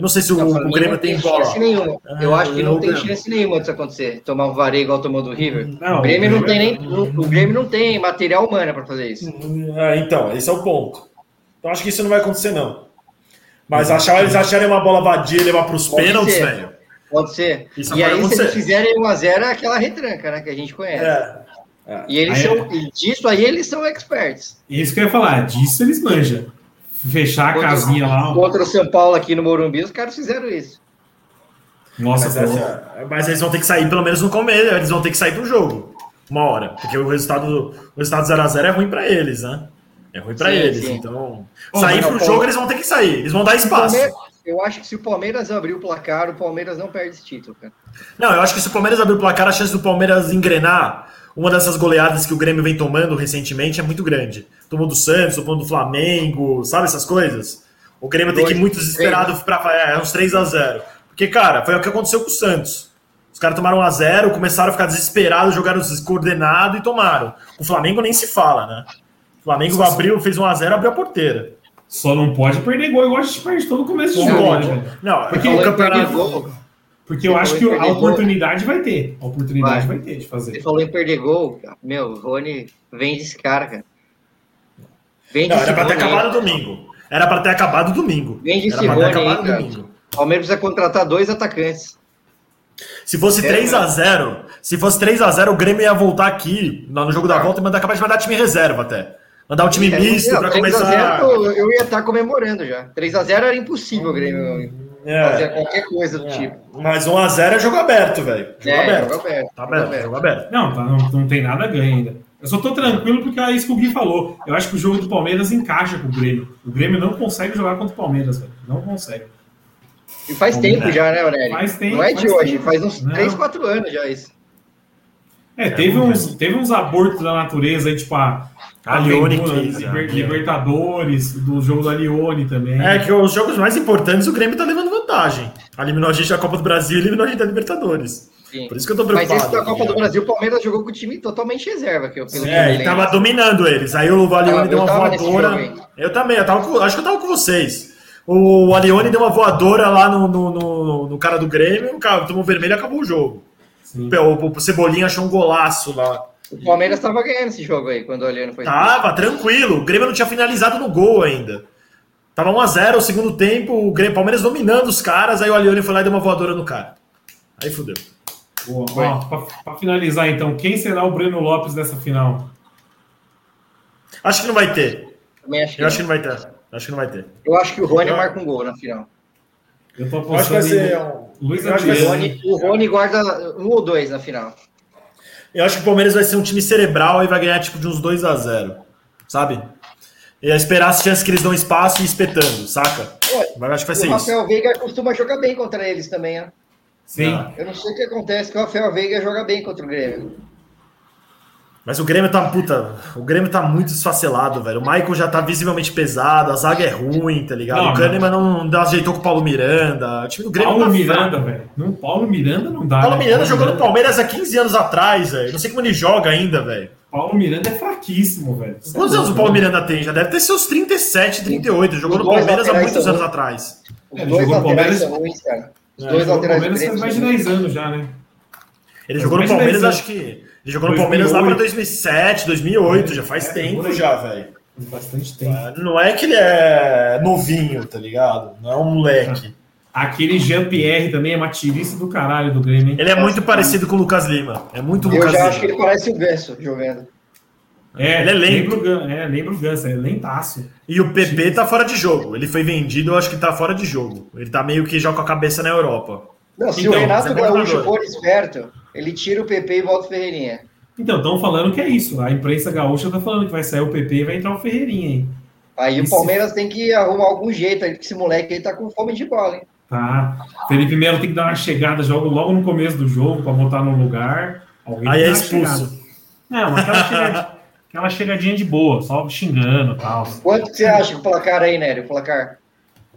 Eu não sei se o, Não, o Grêmio não tem bola. chance nenhuma. Eu Ah, acho que não eu- tem chance nenhuma disso acontecer. Tomar um vareio igual tomou do River. Não, o Grêmio não tem nem. O Grêmio não tem material humano pra fazer isso. É, então, esse é o ponto. Então acho que isso não vai acontecer, não. Mas achar, eles acharem uma bola vadia e levar para os pênaltis, ser. velho. Pode ser. Isso e aí, se acontecer. eles fizerem 1x0, é aquela retranca, né? Que a gente conhece. É. E eles Aí- são. E disso aí eles são experts. Isso que eu ia falar, disso eles manjam. Fechar a Contra- casinha lá. Contra o São Paulo aqui no Morumbi, os caros fizeram isso. Nossa, Mas, essa- mas eles vão ter que sair pelo menos no começo, eles vão ter que sair pro jogo. Uma hora. Porque o resultado, o resultado 0x0 é ruim pra eles, né? É ruim pra Sim, eles. sim. Então, Ô, sair pro o jogo eles vão ter que sair. Eles vão dar espaço. Eu acho que se o Palmeiras abrir o placar, o Palmeiras não perde esse título, cara. Não, eu acho que se o Palmeiras abrir o placar, a chance do Palmeiras engrenar uma dessas goleadas que o Grêmio vem tomando recentemente é muito grande. Tomou do Santos, tomou do Flamengo, sabe essas coisas? O Grêmio tem que ir muito desesperado pra é, uns 3 a 0 Porque, cara, foi o que aconteceu com o Santos. Os caras tomaram 1 a 0 começaram a ficar desesperados, jogaram descoordenado e tomaram. O Flamengo nem se fala, né? O Flamengo abriu, fez 1 a 0 abriu a porteira. Só não pode perder gol igual a gente perde todo começo de Não jogo. pode. né? Não, Porque o campeonato. gol, Porque eu Você acho que a perder gol. oportunidade vai ter. A oportunidade Vai. vai, ter de Você fazer. falou em perder gol, cara. meu, o Rony vende esse cara, cara. Vende Não, era pra ter aí. acabado domingo. Era pra ter acabado domingo. Vende Era esse pra ter aí, acabado cara. domingo. O Palmeiras precisa contratar dois atacantes. Se fosse É, 3 a 0 se fosse 3 a 0 o Grêmio ia voltar aqui no jogo da Ah. volta e mandar capaz de mandar time reserva até. Mandar o time É, misto não, pra 3 a começar. 0, eu, ia estar comemorando já. 3x0 era impossível o Grêmio fazer É, qualquer coisa do é. tipo. Mas 1 a 0 é jogo aberto, velho. Jogo É, aberto. jogo aberto, Tá jogo aberto, aberto. jogo aberto. Não, tá, não, não tem nada a ganho ainda. Eu só tô tranquilo porque é isso que o Gui falou. Eu acho que o jogo do Palmeiras encaixa com o Grêmio. O Grêmio não consegue jogar contra o Palmeiras, velho. Não consegue. E faz Vamos tempo ver. já, né, Aurélio? Faz tempo, Não é de faz hoje, tempo. faz uns Não. 3, 4 anos já isso. É, teve, vamos uns, teve uns abortos da natureza aí, tipo a, A Lione Aventura, 15, Liber- né? Libertadores, do jogo da Lione também. É que os jogos mais importantes o Grêmio tá levando vantagem. Eliminou a gente da Copa do Brasil e eliminou a gente da Libertadores. Sim. Por isso que eu tô Mas preocupado. esse da Copa do? Brasil, o Palmeiras jogou com o time totalmente reserva. Que eu, pelo que eu É, e tava dominando eles. Aí o Alione Eu deu uma voadora. Eu também, eu tava com- acho que eu tava com vocês. O Alione deu uma voadora lá no, no, no- no cara do Grêmio, o cara tomou vermelho e acabou o jogo. Sim. O, o Cebolinha achou um golaço lá. O Palmeiras tava ganhando esse jogo aí, quando o Aliano foi. Tava, tranquilo. O Grêmio não tinha finalizado no gol ainda. Tava 1x0 o segundo tempo, o Grêmio, Palmeiras dominando os caras, aí o Alione foi lá e deu uma voadora no cara. Aí fudeu. Boa. Ó, pra, pra finalizar então, quem será o Breno Lopes dessa final? Acho que não vai ter. Também acho que Eu acho que não. vai ter. Acho que não vai ter. Eu acho que o Rony Eu- marca um gol na final. Eu tô Eu acho que vai apostando ser. um- Luiz O. Rony, o Rony guarda um ou dois na final. Eu acho que o Palmeiras vai ser um time cerebral e vai ganhar tipo de uns 2 a 0 Sabe? E é esperar as chances que eles dão espaço e espetando, saca? Mas eu acho que vai ser o isso. Rafael Veiga costuma jogar bem contra eles também, né? Sim. Eu não sei o que acontece, que o Rafael Veiga joga bem contra o Grêmio. Mas o Grêmio tá, puta, o Grêmio tá muito desfacelado, velho. O Michael já tá visivelmente pesado, a zaga é ruim, tá ligado? Não, o Kahneman não, não ajeitou com o Paulo Miranda. O time do Grêmio Paulo tá Miranda, velho. Não, Paulo Miranda não dá. Paulo né? Miranda jogou no Palmeiras há 15 anos atrás, velho. Não sei como ele joga ainda, velho. Paulo Miranda é fraquíssimo, velho. Quantos anos o Paulo Miranda tem? Já deve ter seus 37, 38. Jogou no Palmeiras há muitos anos atrás. Os É, ele jogou no Palmeiras- são ruins, cara. Os É, dois no laterais Palmeiras faz mais de são ruins. 10 anos já, né? Ele Faz jogou no Palmeiras, 10 acho que. Ele jogou no Palmeiras lá pra 2008. 2007, 2008, já faz É, tempo já, velho. Faz bastante tempo. Não é que ele é novinho, tá ligado? Não é um moleque. Aquele Jean-Pierre também é uma tirice do caralho do Grêmio, hein? Ele é muito parecido com o Lucas Lima. É muito Eu Lucas já Lima. acho que ele parece o Verso jogando. É, Ele é lento. Lembra o, Gan- é, lembra o Ganso, é lentaço. E o PP tá fora de jogo. Ele foi vendido, eu acho que tá fora de jogo. Ele tá meio que já com a cabeça na Europa. Não, se Então, o Renato é Gaúcho for esperto, ele tira o PP e volta o Ferreirinha. Então, estão falando que é isso. A imprensa gaúcha tá falando que vai sair o PP e vai entrar o Ferreirinha, hein? Aí o Palmeiras tem que arrumar algum jeito aí, porque esse moleque aí tá com fome de bola, hein? Tá. Felipe Melo tem que dar uma chegada jogo logo no começo do jogo pra botar no lugar. Alguém Aí é expulso. chegada. Não, aquela chegadinha, aquela chegadinha de boa, só xingando e tal. Quanto que você acha que o placar aí, Nério? O placar?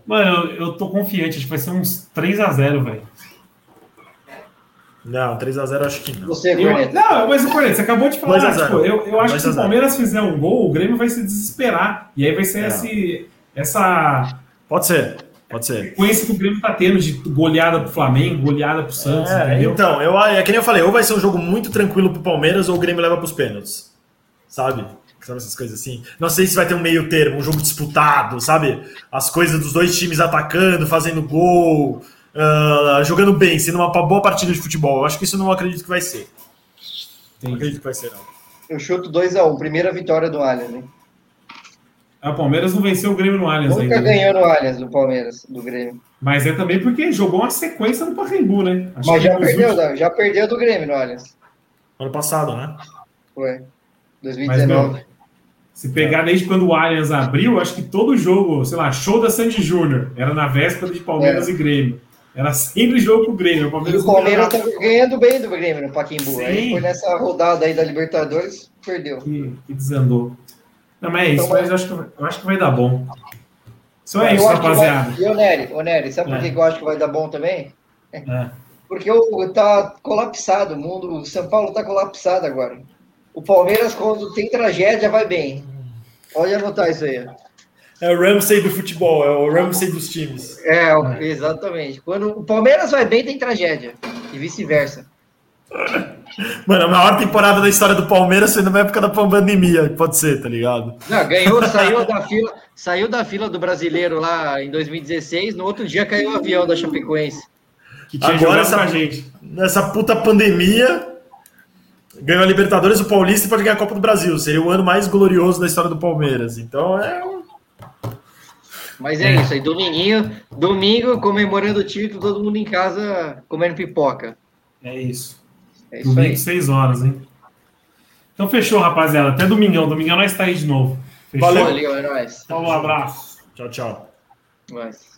Mano, eu, eu tô confiante, acho que vai ser uns 3x0, velho. Não, 3x0 acho que não. Você, Eu- Corneta. Não, mas o Corneta, você acabou de falar. 2 a 0. tipo, eu, eu acho que 2 se o 0. Palmeiras fizer um gol, o Grêmio vai se desesperar. E aí vai ser É. esse, essa Pode ser, pode ser. sequência que o Grêmio tá tendo de goleada pro Flamengo, goleada pro Santos, É, entendeu? então, eu, é que nem eu falei, ou vai ser um jogo muito tranquilo pro Palmeiras ou o Grêmio leva pros pênaltis. Sabe? Sabe essas coisas assim? Não sei se vai ter um meio termo, um jogo disputado, sabe? As coisas dos dois times atacando, fazendo gol, ah, jogando bem, sendo uma boa partida de futebol. Eu acho que isso eu não acredito que vai ser. Não Entendi. acredito que vai ser, não. Eu chuto 2x1, primeira vitória do Allianz, hein? Ah, O Palmeiras não venceu o Grêmio no Allianz Nunca ainda. né? ganhou no Allianz do Palmeiras, do Grêmio. Mas é também porque jogou uma sequência no Pacaembu, né? Acho Mas que já perdeu, últimos- já perdeu do Grêmio no Allianz. Ano passado, né? Foi. Mas, 2019. meu, se pegar desde quando o Allianz abriu, acho que todo jogo, sei lá, show da Sandy Júnior, era na véspera de Palmeiras É. e Grêmio. Era sempre jogo com o Grêmio. O E Palmeiras o não Palmeiras tá ganhando bem do Grêmio no Paquimbu. Sim. Aí foi nessa rodada aí da Libertadores, perdeu. que, que desandou. Não, mas é isso, Então, mas eu acho, que, eu acho que vai dar bom. Então é Eu isso, rapaziada. Vai... E o Nery, ô Nery, sabe por É. que que eu acho que vai dar bom também? É. Porque o tá colapsado, o mundo, o São Paulo tá colapsado agora. O Palmeiras, quando tem tragédia, vai bem. Pode anotar isso aí. É o Ramsey do futebol, é o Ramsey dos times. É, exatamente. Quando o Palmeiras vai bem, tem tragédia. E vice-versa. Mano, a maior temporada da história do Palmeiras foi na época da pandemia, pode ser, tá ligado? Não, ganhou, saiu da fila, saiu da fila do brasileiro lá em 2016. No outro dia caiu o avião da Chapecoense. Que tinha Agora essa- gente. Nessa puta pandemia, ganhou a Libertadores, o Paulista e pode ganhar a Copa do Brasil. Seria o ano mais glorioso da história do Palmeiras. Então é. um- Mas é, isso aí, dominguinho, domingo comemorando o título, todo mundo em casa comendo pipoca. É isso. É isso Domingo, aí. 6 horas, hein? Então fechou, rapaziada. Até domingão. Domingão nós tá aí de novo. Fechou? Valeu. Valeu, é nóis. Falou, abraço. Tchau, tchau. Nóis.